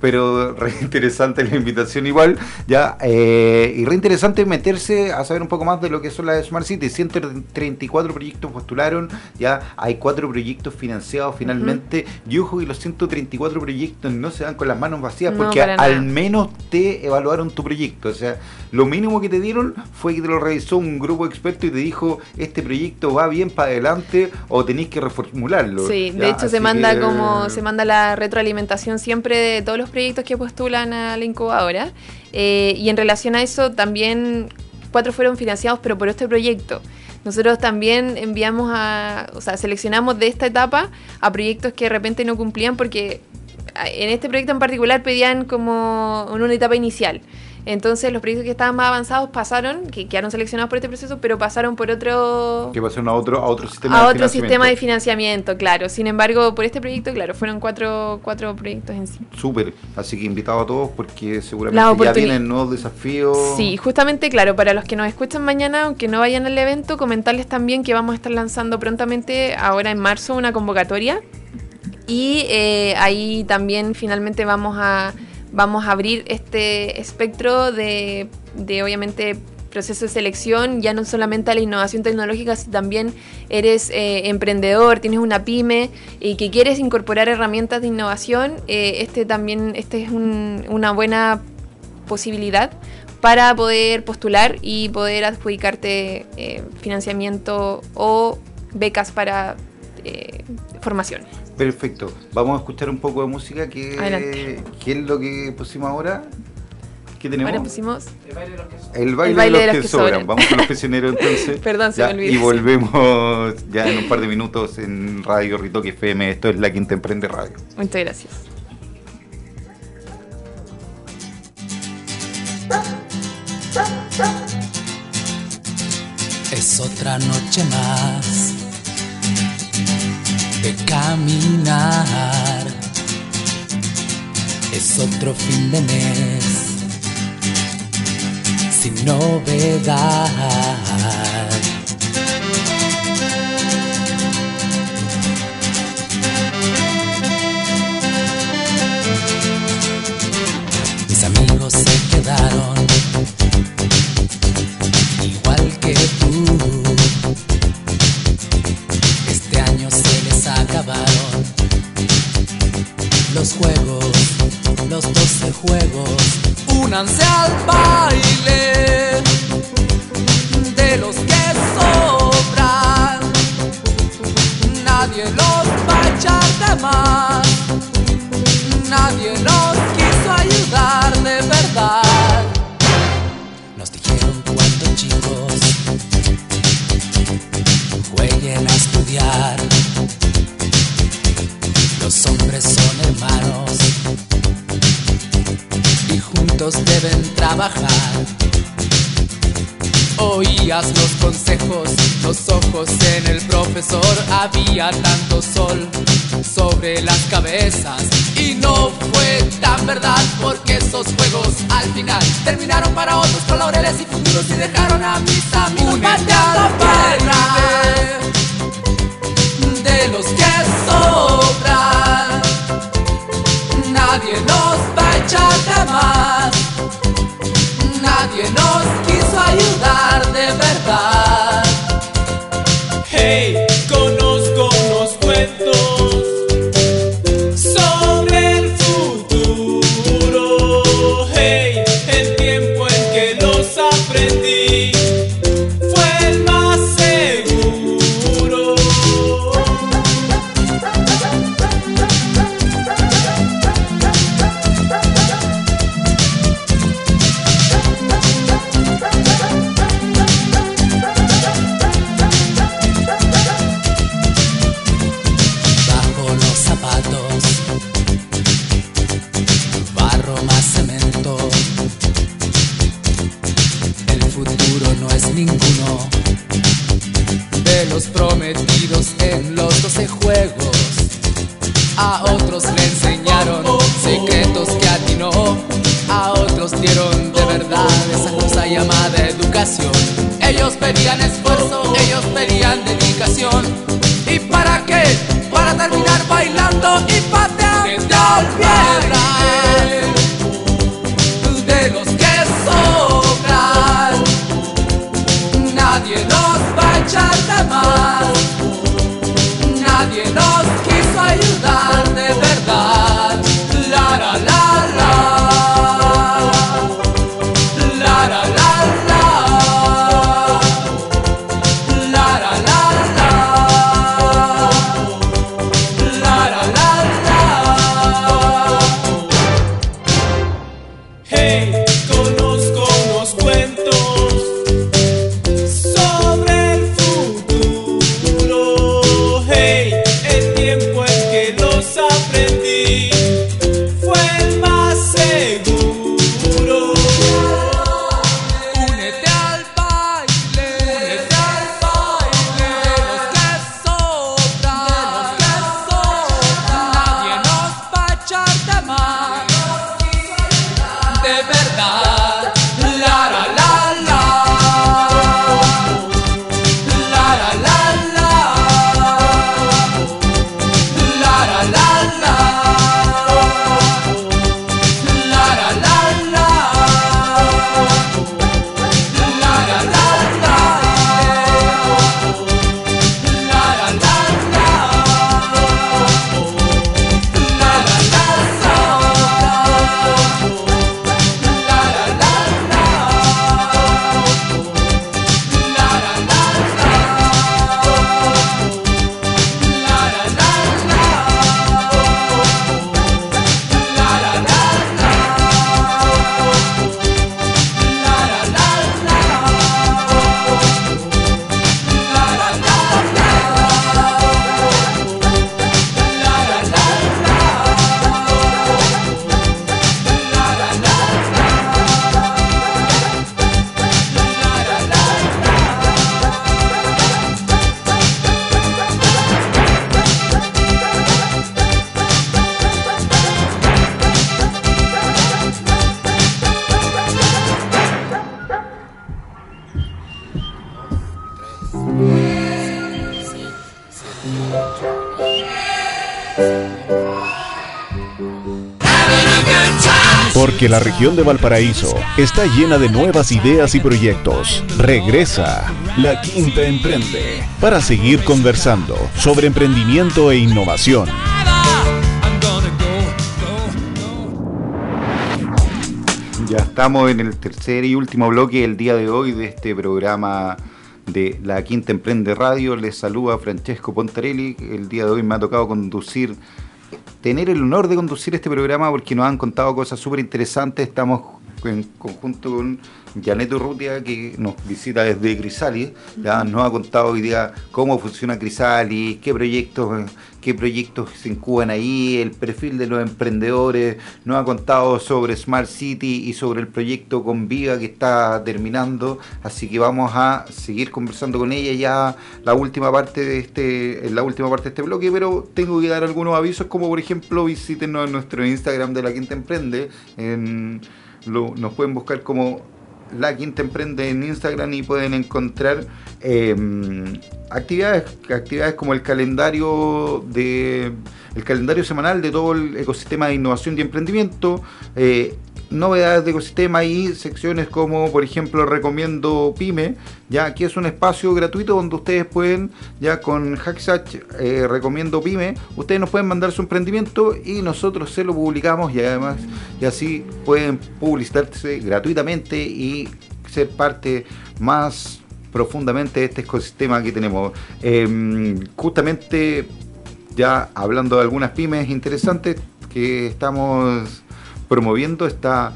pero re interesante la invitación igual, ya, eh, y re interesante meterse a saber un poco más de lo que son las Smart Cities. 134 proyectos postularon, ya hay cuatro proyectos financiados finalmente, y ojo que los 134 proyectos no se dan con las manos vacías, porque al menos te evaluaron tu proyecto, o sea, lo mínimo que te dieron fue que te lo revisó un grupo experto y te dijo, este proyecto va bien para adelante o tenéis que reformularlo. Sí, de hecho se manda como, se manda la retroalimentación siempre de todos los proyectos que postulan a la incubadora. Eh, y en relación a eso, también cuatro fueron financiados, pero por este proyecto. Nosotros también enviamos a, o sea, seleccionamos de esta etapa a proyectos que de repente no cumplían porque en este proyecto en particular pedían como una etapa inicial. Entonces los proyectos que estaban más avanzados pasaron, que quedaron seleccionados por este proceso, pero pasaron por otro... Que pasaron a otro, a otro sistema a de otro sistema de financiamiento, claro. Sin embargo, por este proyecto, claro, fueron cuatro, cuatro proyectos en sí. Súper. Así que invitado a todos porque seguramente ya vienen nuevos desafíos. Sí, justamente, claro, para los que nos escuchan mañana, aunque no vayan al evento, comentarles también que vamos a estar lanzando prontamente, ahora en marzo, una convocatoria. Y eh, ahí también finalmente vamos a vamos a abrir este espectro de, obviamente proceso de selección, ya no solamente a la innovación tecnológica, si también eres eh, emprendedor, tienes una pyme y que quieres incorporar herramientas de innovación, eh, este también este es una buena posibilidad para poder postular y poder adjudicarte eh, financiamiento o becas para formación. Perfecto. Vamos a escuchar un poco de música. ¿Qué, ¿qué es lo que pusimos ahora? ¿Qué tenemos? Ahora pusimos el baile de los que sobran. El baile, de, los, que, sobran. Vamos con los prisioneros entonces. Perdón, se me olvidó. Y volvemos ya en un par de minutos en Radio Ritoque FM. Esto es La Quinta Emprende Radio. Muchas gracias. Es otra noche más caminar. Es otro fin de mes sin novedad. Mis amigos se quedaron los juegos, los doce juegos, únanse al baile de los que sobran. Nadie los va a echar de más, nadie los quiso ayudar de verdad. Nos dijeron cuando chicos jueguen a estudiar los hombres son hermanos y juntos deben trabajar. Oías los consejos, los ojos en el profesor, había tanto sol sobre las cabezas y no fue tan verdad porque esos juegos al final terminaron para otros con laureles y futuros y dejaron a mis amigos pateando de los que sobran. Nadie nos va a echar más. Nadie nos Porque la región de Valparaíso está llena de nuevas ideas y proyectos. Regresa La Quinta Emprende para seguir conversando sobre emprendimiento e innovación. Ya estamos en el tercer y último bloque del día de hoy de este programa de La Quinta Emprende Radio. Les saluda Francesco Pontarelli. El día de hoy me ha tocado conducir, tener el honor de conducir este programa porque nos han contado cosas súper interesantes. Estamos en conjunto con Janet Urrutia que nos visita desde Crisalis. Ya nos ha contado hoy día cómo funciona Crisalis, qué proyectos, qué proyectos se incuban ahí, el perfil de los emprendedores. Nos ha contado sobre Smart City y sobre el proyecto Conviva que está terminando. Así que vamos a seguir conversando con ella ya la última parte de este, en la última parte de este bloque, pero tengo que dar algunos avisos, como por ejemplo visítenos en nuestro Instagram de la Quinta Emprende. En, lo- nos pueden buscar como La Quinta Emprende en Instagram y pueden encontrar eh, actividades, actividades como el calendario de el calendario semanal de todo el ecosistema de innovación y emprendimiento. eh, novedades de ecosistema y secciones como por ejemplo recomiendo pyme ya aquí es un espacio gratuito donde ustedes pueden ya con Hacksatch eh, recomiendo pyme ustedes nos pueden mandar su emprendimiento y nosotros se lo publicamos y además y así pueden publicitarse gratuitamente y ser parte más profundamente de este ecosistema que tenemos. Em, justamente ya hablando de algunas pymes interesantes que estamos promoviendo está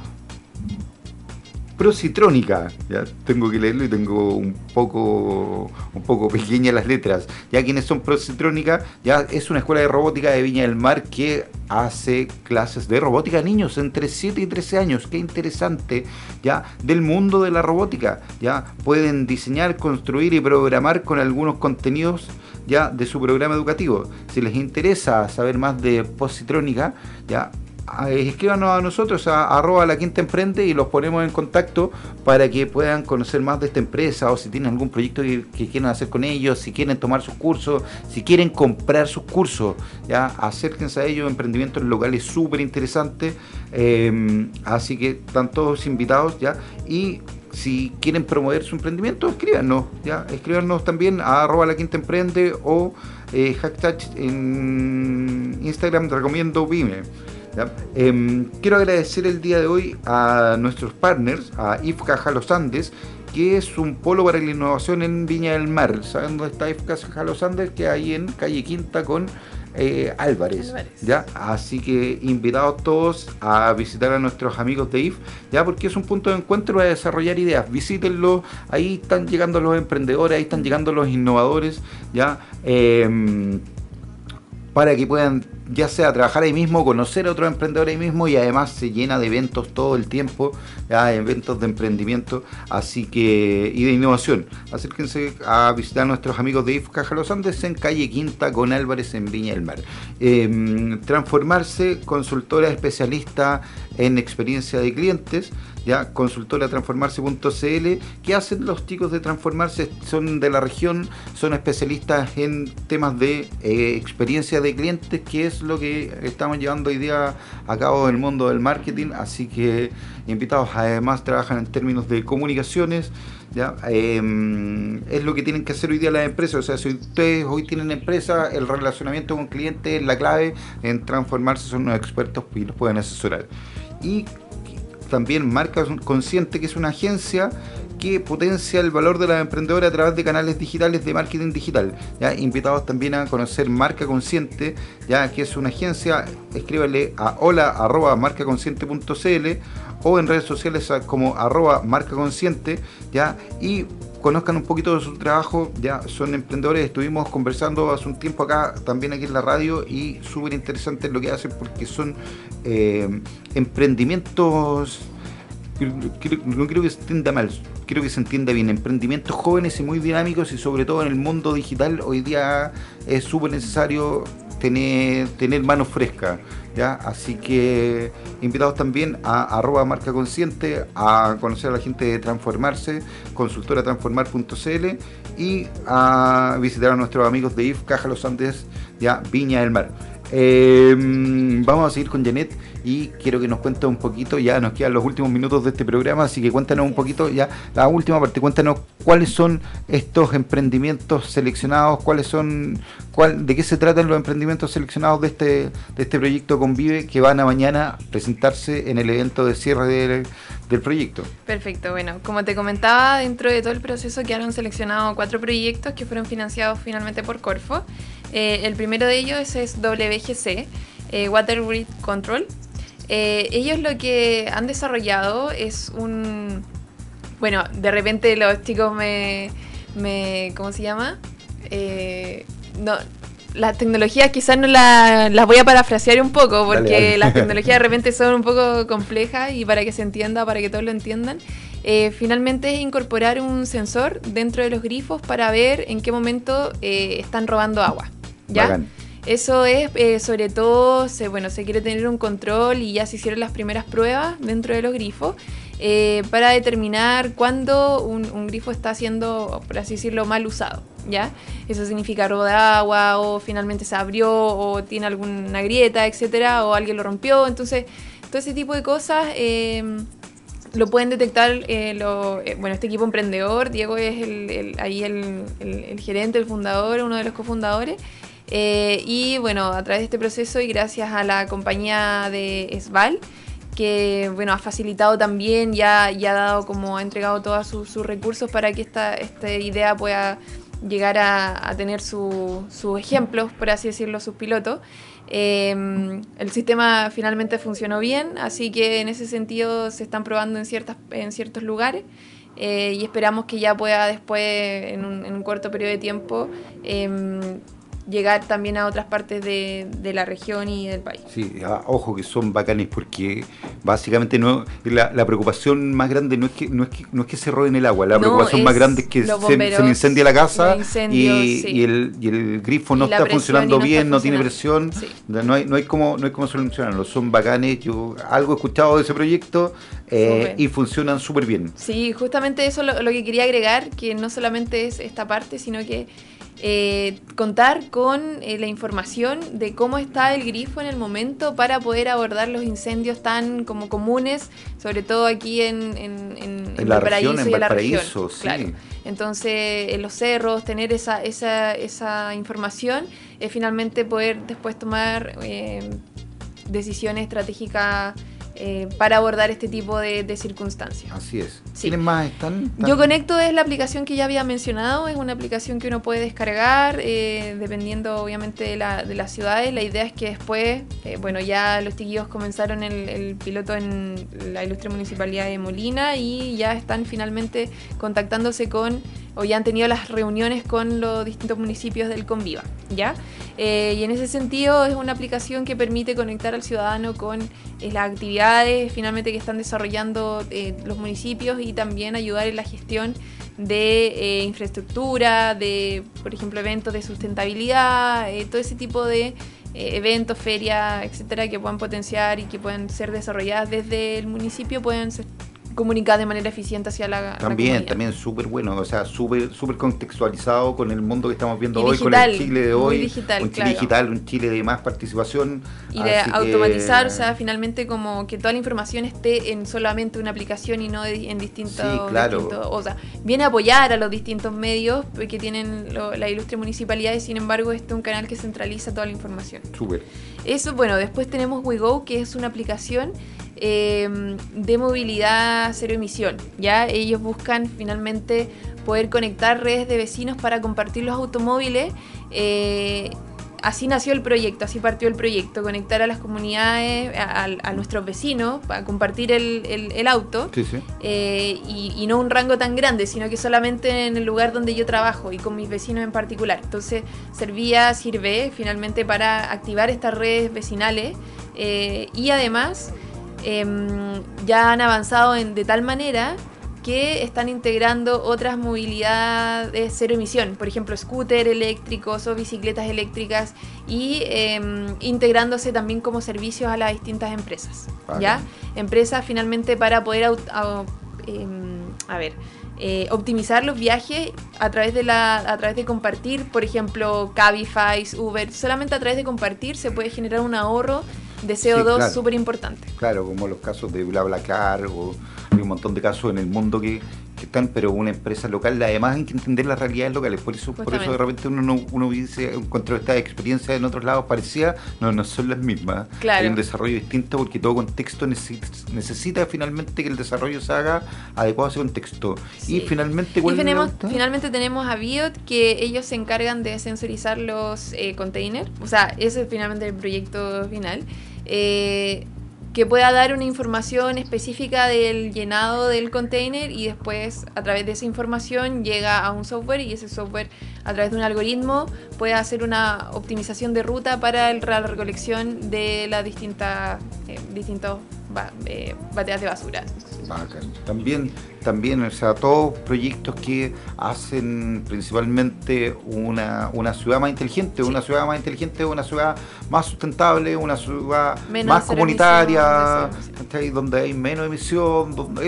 Procitrónica, ya tengo que leerlo y tengo un poco un poco pequeñas las letras. Ya quienes son Procitrónica, ya es una escuela de robótica de Viña del Mar que hace clases de robótica a niños entre 7 y 13 años. Qué interesante, ya del mundo de la robótica. Ya pueden diseñar, construir y programar con algunos contenidos ya de su programa educativo. Si les interesa saber más de Positrónica, ya escríbanos a nosotros a arroba la quinta emprende y los ponemos en contacto para que puedan conocer más de esta empresa o si tienen algún proyecto que, que quieran hacer con ellos, si quieren tomar sus cursos, si quieren comprar sus cursos, ya acérquense a ellos, emprendimientos locales súper interesantes, eh, así que están todos invitados ya y si quieren promover su emprendimiento, escríbanos, ya, escríbanos también a arroba la quinta emprende o eh, hashtag en Instagram recomiendo Vime. Em, quiero agradecer el día de hoy a nuestros partners, a IFCA Los Andes, que es un polo para la innovación en Viña del Mar. ¿Saben dónde está IFCA Los Andes? Que hay en calle Quinta con eh, Álvarez, Álvarez. ¿ya? Así que invitados todos a visitar a nuestros amigos de IF, ya porque es un punto de encuentro para desarrollar ideas. Visítenlo, ahí están llegando los emprendedores, ahí están llegando los innovadores, ya. Em, para que puedan ya sea trabajar ahí mismo, conocer a otros emprendedores ahí mismo y además se llena de eventos todo el tiempo, ya, eventos de emprendimiento, así que y de innovación. Acérquense a visitar a nuestros amigos de IF Caja Los Andes en calle Quinta con Álvarez en Viña del Mar. Eh, transformarse, consultora especialista en experiencia de clientes, ya consultora transformarse.cl. ¿Qué hacen los chicos de Transformarse? Son de la región, son especialistas en temas de eh, experiencia de clientes, que es lo que estamos llevando hoy día a cabo en el mundo del marketing. Así que invitados, además trabajan en términos de comunicaciones. ¿ya? Eh, es lo que tienen que hacer hoy día las empresas. O sea, si ustedes hoy tienen empresa, el relacionamiento con clientes es la clave en transformarse, son unos expertos y los pueden asesorar. Y también Marca Consciente, que es una agencia que potencia el valor de las emprendedoras a través de canales digitales de marketing digital. ¿ya? Invitados también a conocer Marca Consciente, ya que es una agencia, escríbale a hola arroba marcaconsciente.cl o en redes sociales como arroba marca consciente, ya, y conozcan un poquito de su trabajo, ya son emprendedores, estuvimos conversando hace un tiempo acá, también aquí en la radio, y súper interesante lo que hacen porque son eh, emprendimientos, no creo que se entienda mal, creo que se entienda bien, emprendimientos jóvenes y muy dinámicos y sobre todo en el mundo digital hoy día es súper necesario tener, tener manos frescas. ¿ya? Así que invitados también a arroba marca a conocer a la gente de Transformarse, consultora transformar.cl y a visitar a nuestros amigos de IF, Caja Los Andes, ya Viña del Mar. Eh, vamos a seguir con Janet y quiero que nos cuente un poquito, ya nos quedan los últimos minutos de este programa, así que cuéntanos un poquito, ya la última parte, cuéntanos cuáles son estos emprendimientos seleccionados, cuáles son, cuál, de qué se tratan los emprendimientos seleccionados de este, de este proyecto Convive que van a mañana presentarse en el evento de cierre del, del proyecto. Perfecto, bueno, como te comentaba, dentro de todo el proceso quedaron seleccionados cuatro proyectos que fueron financiados finalmente por Corfo. Eh, el primero de ellos es WGC, eh, Water Grid Control. Eh, ellos lo que han desarrollado es un... Bueno, de repente los chicos me... me ¿Cómo se llama? Eh, no, las tecnologías quizás no la- las voy a parafrasear un poco porque Dale, dale. las tecnologías de repente son un poco complejas y para que se entienda, para que todos lo entiendan, eh, finalmente es incorporar un sensor dentro de los grifos para ver en qué momento eh, están robando agua. ¿ya? Bacán. Eso es, eh, sobre todo, se, bueno, se quiere tener un control y ya se hicieron las primeras pruebas dentro de los grifos eh, para determinar cuándo un, grifo está siendo, por así decirlo, mal usado. ¿ya? Eso significa robo de agua o finalmente se abrió o tiene alguna grieta, etcétera, o alguien lo rompió. Entonces, todo ese tipo de cosas eh, lo pueden detectar, eh, lo- eh, bueno, este equipo emprendedor, Diego es el, ahí el gerente, el fundador, uno de los cofundadores. Eh, y bueno, a través de este proceso y gracias a la compañía de Esval, que bueno, ha facilitado también, ya, ya ha dado como, ha entregado todos sus, recursos para que esta, esta idea pueda llegar a, tener su- sus ejemplos, por así decirlo, sus pilotos. Eh, el sistema finalmente funcionó bien, así que en ese sentido se están probando en, ciertas, en ciertos lugares eh, y esperamos que ya pueda después, en un, en un corto periodo de tiempo, eh, llegar también a otras partes de, de la región y del país. Sí, ah, ojo que son bacanes porque básicamente no la, la preocupación más grande no es que no es que no es que se roben el agua, la No, preocupación más grande es que se, se me incendia la casa y, sí. y el, y el grifo no está funcionando no está bien, no tiene presión, Sí. no hay no hay cómo no hay cómo solucionarlo, son bacanes, yo algo he escuchado de ese proyecto eh, y funcionan súper bien. Sí, justamente eso lo, lo que quería agregar, que no solamente es esta parte, sino que eh, contar con eh, la información de cómo está el grifo en el momento para poder abordar los incendios tan como comunes, sobre todo aquí en, en, en- En la región, en y en la región. sí. Claro. Entonces, en los cerros, tener esa, esa, esa información es finalmente poder después tomar eh, decisiones estratégicas eh, para abordar este tipo de, de circunstancias. Así es. Sí. ¿Quiénes más están? ¿Están? Yo Conecto es la aplicación que ya había mencionado, es una aplicación que uno puede descargar eh, dependiendo obviamente de, la- de las ciudades. La idea es que después, eh, bueno, ya los chiquillos comenzaron el, el piloto en la ilustre municipalidad de Molina y ya están finalmente contactándose con, o ya han tenido las reuniones con los distintos municipios del Conviva, ¿ya? Eh, y en ese sentido es una aplicación que permite conectar al ciudadano con eh, las actividades finalmente que están desarrollando eh, los municipios y también ayudar en la gestión de eh, infraestructura, de, por ejemplo, eventos de sustentabilidad, todo ese tipo de eventos, ferias, etcétera, que puedan potenciar y que puedan ser desarrolladas desde el municipio, pueden ser comunicadas de manera eficiente hacia la, También, también súper bueno, o sea, súper súper contextualizado con el mundo que estamos viendo Y hoy, digital, con el Chile de hoy, digital, un Chile claro. digital, un Chile de más participación. Y de que- automatizar, o sea, finalmente como que toda la información esté en solamente una aplicación y no de- en distintos... Sí, claro. distintos- o sea, viene a apoyar a los distintos medios que tienen lo- la ilustre municipalidad y sin embargo este es un canal que centraliza toda la información. Súper. Eso, bueno, después tenemos WeGo, que es una aplicación eh, de movilidad cero emisión. ¿ya? Ellos buscan finalmente poder conectar redes de vecinos para compartir los automóviles. eh, así nació el proyecto, así partió el proyecto, conectar a las comunidades, a, a- a nuestros vecinos, para compartir el, el- el auto. Sí, sí. Eh, y, y no un rango tan grande, sino que solamente en el lugar donde yo trabajo y con mis vecinos en particular. Entonces servía, sirve finalmente para activar estas redes vecinales eh, y además em, ya han avanzado en, de tal manera que están integrando otras movilidades cero emisión, por ejemplo, scooter eléctricos o bicicletas eléctricas y em, integrándose también como servicios a las distintas empresas. ¿ya? Empresas finalmente para poder em, a ver, eh, optimizar los viajes a través de la a través de compartir, por ejemplo, Cabify, Uber, solamente a través de compartir se puede generar un ahorro de CO2 claro. súper importante. Claro, como los casos de BlaBlaCar o hay un montón de casos en el mundo que, que están, pero una empresa local, además hay que entender las realidades locales, por eso, por eso de repente uno, no- uno dice, encuentra estas experiencias en otros lados parecidas, no, no son las mismas. Claro. Hay un desarrollo distinto porque todo contexto necesita, necesita finalmente que el desarrollo se haga adecuado a ese contexto. Sí. Y finalmente, ¿cuál tenemos- finalmente tenemos a Biot que ellos se encargan de sensorizar los eh, containers. O sea, ese es finalmente el proyecto final. Eh, que pueda dar una información específica del llenado del container y después a través de esa información llega a un software y ese software a través de un algoritmo puede hacer una optimización de ruta para la recolección de las distintas eh, distintos ba- eh, bateas de basura. Bacán. También, también, o sea, todos proyectos que hacen principalmente una, una ciudad más inteligente, Sí. una ciudad más inteligente, una ciudad más sustentable, una ciudad Menos más comunitaria, emisión, donde hay menos emisión, donde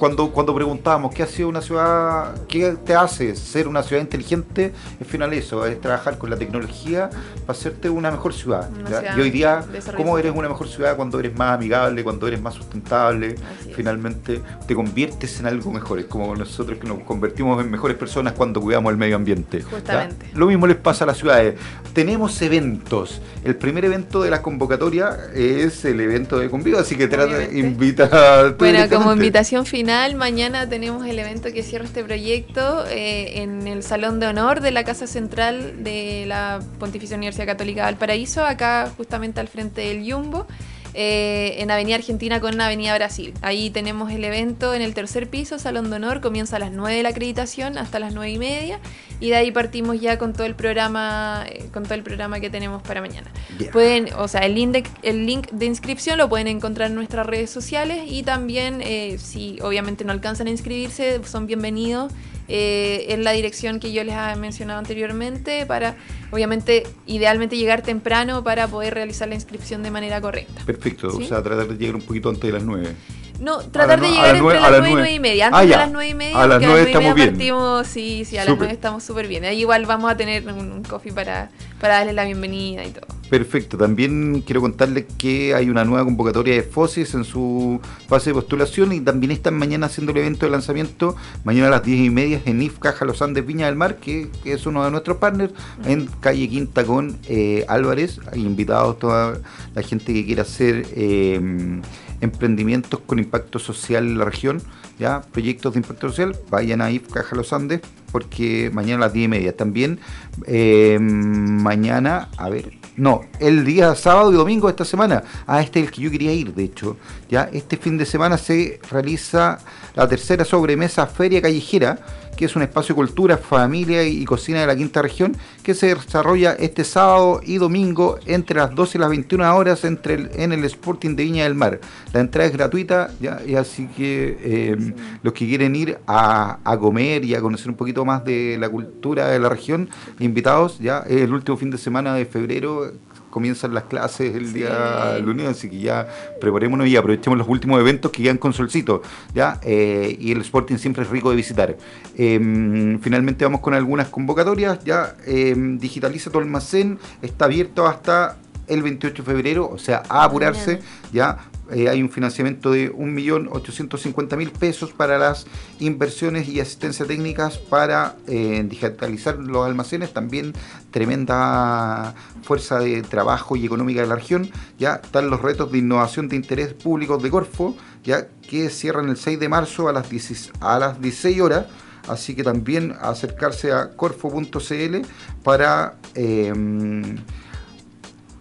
cuando, cuando preguntamos qué ha sido una ciudad, qué te hace ser una ciudad inteligente, al final eso, es trabajar con la tecnología para hacerte una mejor ciudad. Una ¿ya? ciudad Y hoy día. ¿cómo eres una mejor ciudad cuando eres más amigable, cuando eres más sustentable? Es. Finalmente te conviertes en algo mejor. Es como nosotros que nos convertimos en mejores personas cuando cuidamos el medio ambiente. ¿ya? Justamente. Lo mismo les pasa a las ciudades. Tenemos eventos. El primer evento de la convocatoria es el evento de Conviva, así que trata, invita Bueno, como invitación final, mañana tenemos el evento que cierra este proyecto eh, en el Salón de Honor de la Casa Central de la Pontificia Universidad Católica de Valparaíso, acá justamente al frente del Yumbo. Eh, en Avenida Argentina con Avenida Brasil. Ahí tenemos el evento en el tercer piso, Salón de Honor, comienza a las 9 de la acreditación hasta las 9 y media y de ahí partimos ya con todo el programa, eh, con todo el programa que tenemos para mañana. Pueden, o sea, el link, de, el link de inscripción lo pueden encontrar en nuestras redes sociales y también eh, si obviamente no alcanzan a inscribirse, son bienvenidos eh, en la dirección que yo les había mencionado anteriormente para, obviamente, idealmente llegar temprano para poder realizar la inscripción de manera correcta. Perfecto, ¿Sí? o sea, tratar de llegar un poquito antes de las 9. No, tratar de llegar nueve- entre a las las 9 y nueve. 9 y media. Ah, Antes de ya. las 9 y media, A las porque nueve las 9 y estamos media bien. partimos, sí, sí, a las Súper. 9 estamos súper bien. Ahí igual vamos a tener un, un coffee para, para darles la bienvenida y todo. Perfecto, también quiero contarles que hay una nueva convocatoria de FOSIS en su fase de postulación y también están mañana haciendo el evento de lanzamiento, mañana a las 10 y media en IF Caja Los Andes Viña del Mar, que, que es uno de nuestros partners, en calle Quinta con eh, Álvarez. Hay invitados toda la gente que quiera hacer eh, emprendimientos con impacto social en la región, ya proyectos de impacto social, vayan a IF Caja Los Andes, porque mañana a las 10 y media. También eh, mañana, a ver, no, el día sábado y domingo de esta semana. Ah, este es el que yo quería ir, de hecho. Ya, este fin de semana se realiza la tercera sobremesa Feria Callejera, que es un espacio de cultura, familia y cocina de la quinta región, que se desarrolla este sábado y domingo entre las 12 y las 21 horas entre en el Sporting de Viña del Mar. La entrada es gratuita, ya, y así que eh, los que quieren ir a, a comer y a conocer un poquito más de la cultura de la región, invitados, ya el último fin de semana de febrero. Comienzan las clases el día Sí. lunes, así que ya preparémonos y aprovechemos los últimos eventos que quedan con solcito. ¿ya? Eh, y el Sporting siempre es rico de visitar. Eh, finalmente vamos con algunas convocatorias. Ya eh, digitaliza tu almacén, está abierto hasta el 28 de febrero, o sea, a apurarse. Ya eh, hay un financiamiento de 1.850.000 pesos para las inversiones y asistencia técnicas para eh, digitalizar los almacenes. También tremenda fuerza de trabajo y económica de la región. Ya están los retos de innovación de interés público de Corfo, ya que cierran el 6 de marzo a las 16, a las 16 horas. Así que también acercarse a corfo.cl para eh,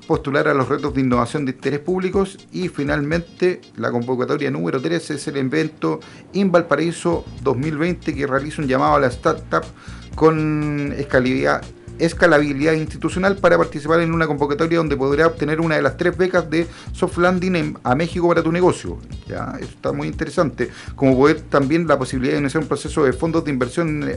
postular a los retos de innovación de interés públicos y finalmente la convocatoria número 13 es el evento Invalparaíso 2020 que realiza un llamado a la startup con escalabilidad, institucional para participar en una convocatoria donde podrá obtener una de las tres becas de soft landing a México para tu negocio. Ya, eso está muy interesante. Como poder también la posibilidad de iniciar un proceso de fondos de inversión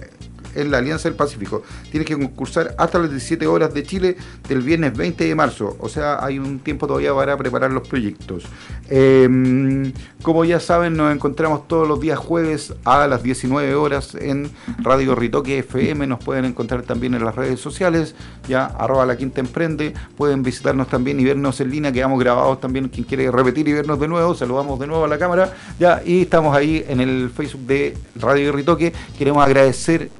en, la Alianza del Pacífico. Tienes que concursar hasta las 17 horas de Chile del viernes 20 de marzo. O sea, hay un tiempo todavía para preparar los proyectos. Eh, como ya saben, nos encontramos todos los días jueves a las 19 horas en Radio Ritoque FM. Nos pueden encontrar también en las redes sociales, ya arroba la quinta emprende. Pueden visitarnos también y vernos en línea. Quedamos grabados también. Quien quiere repetir y vernos de nuevo, saludamos de nuevo a la cámara. Ya, y estamos ahí en el Facebook de Radio Ritoque. Queremos agradecer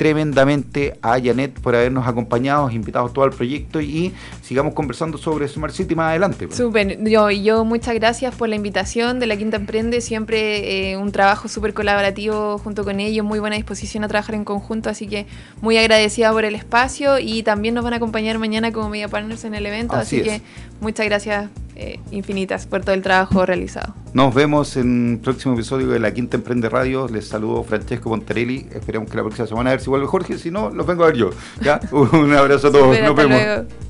tremendamente a Janet por habernos acompañado, invitados todo al proyecto y sigamos conversando sobre Smart City más adelante. pues. Súper, yo, yo muchas gracias por la invitación de la Quinta Emprende, siempre eh, un trabajo súper colaborativo junto con ellos, muy buena disposición a trabajar en conjunto, así que muy agradecida por el espacio y también nos van a acompañar mañana como media partners en el evento, Así que muchas gracias eh, infinitas por todo el trabajo realizado. Nos vemos en el próximo episodio de La Quinta Emprende Radio. Les saludo Francesco Pontarelli. Esperemos que la próxima semana a ver si vuelve Jorge. Si no, los vengo a ver yo. ¿Ya? Un abrazo a todos. Nos vemos. luego.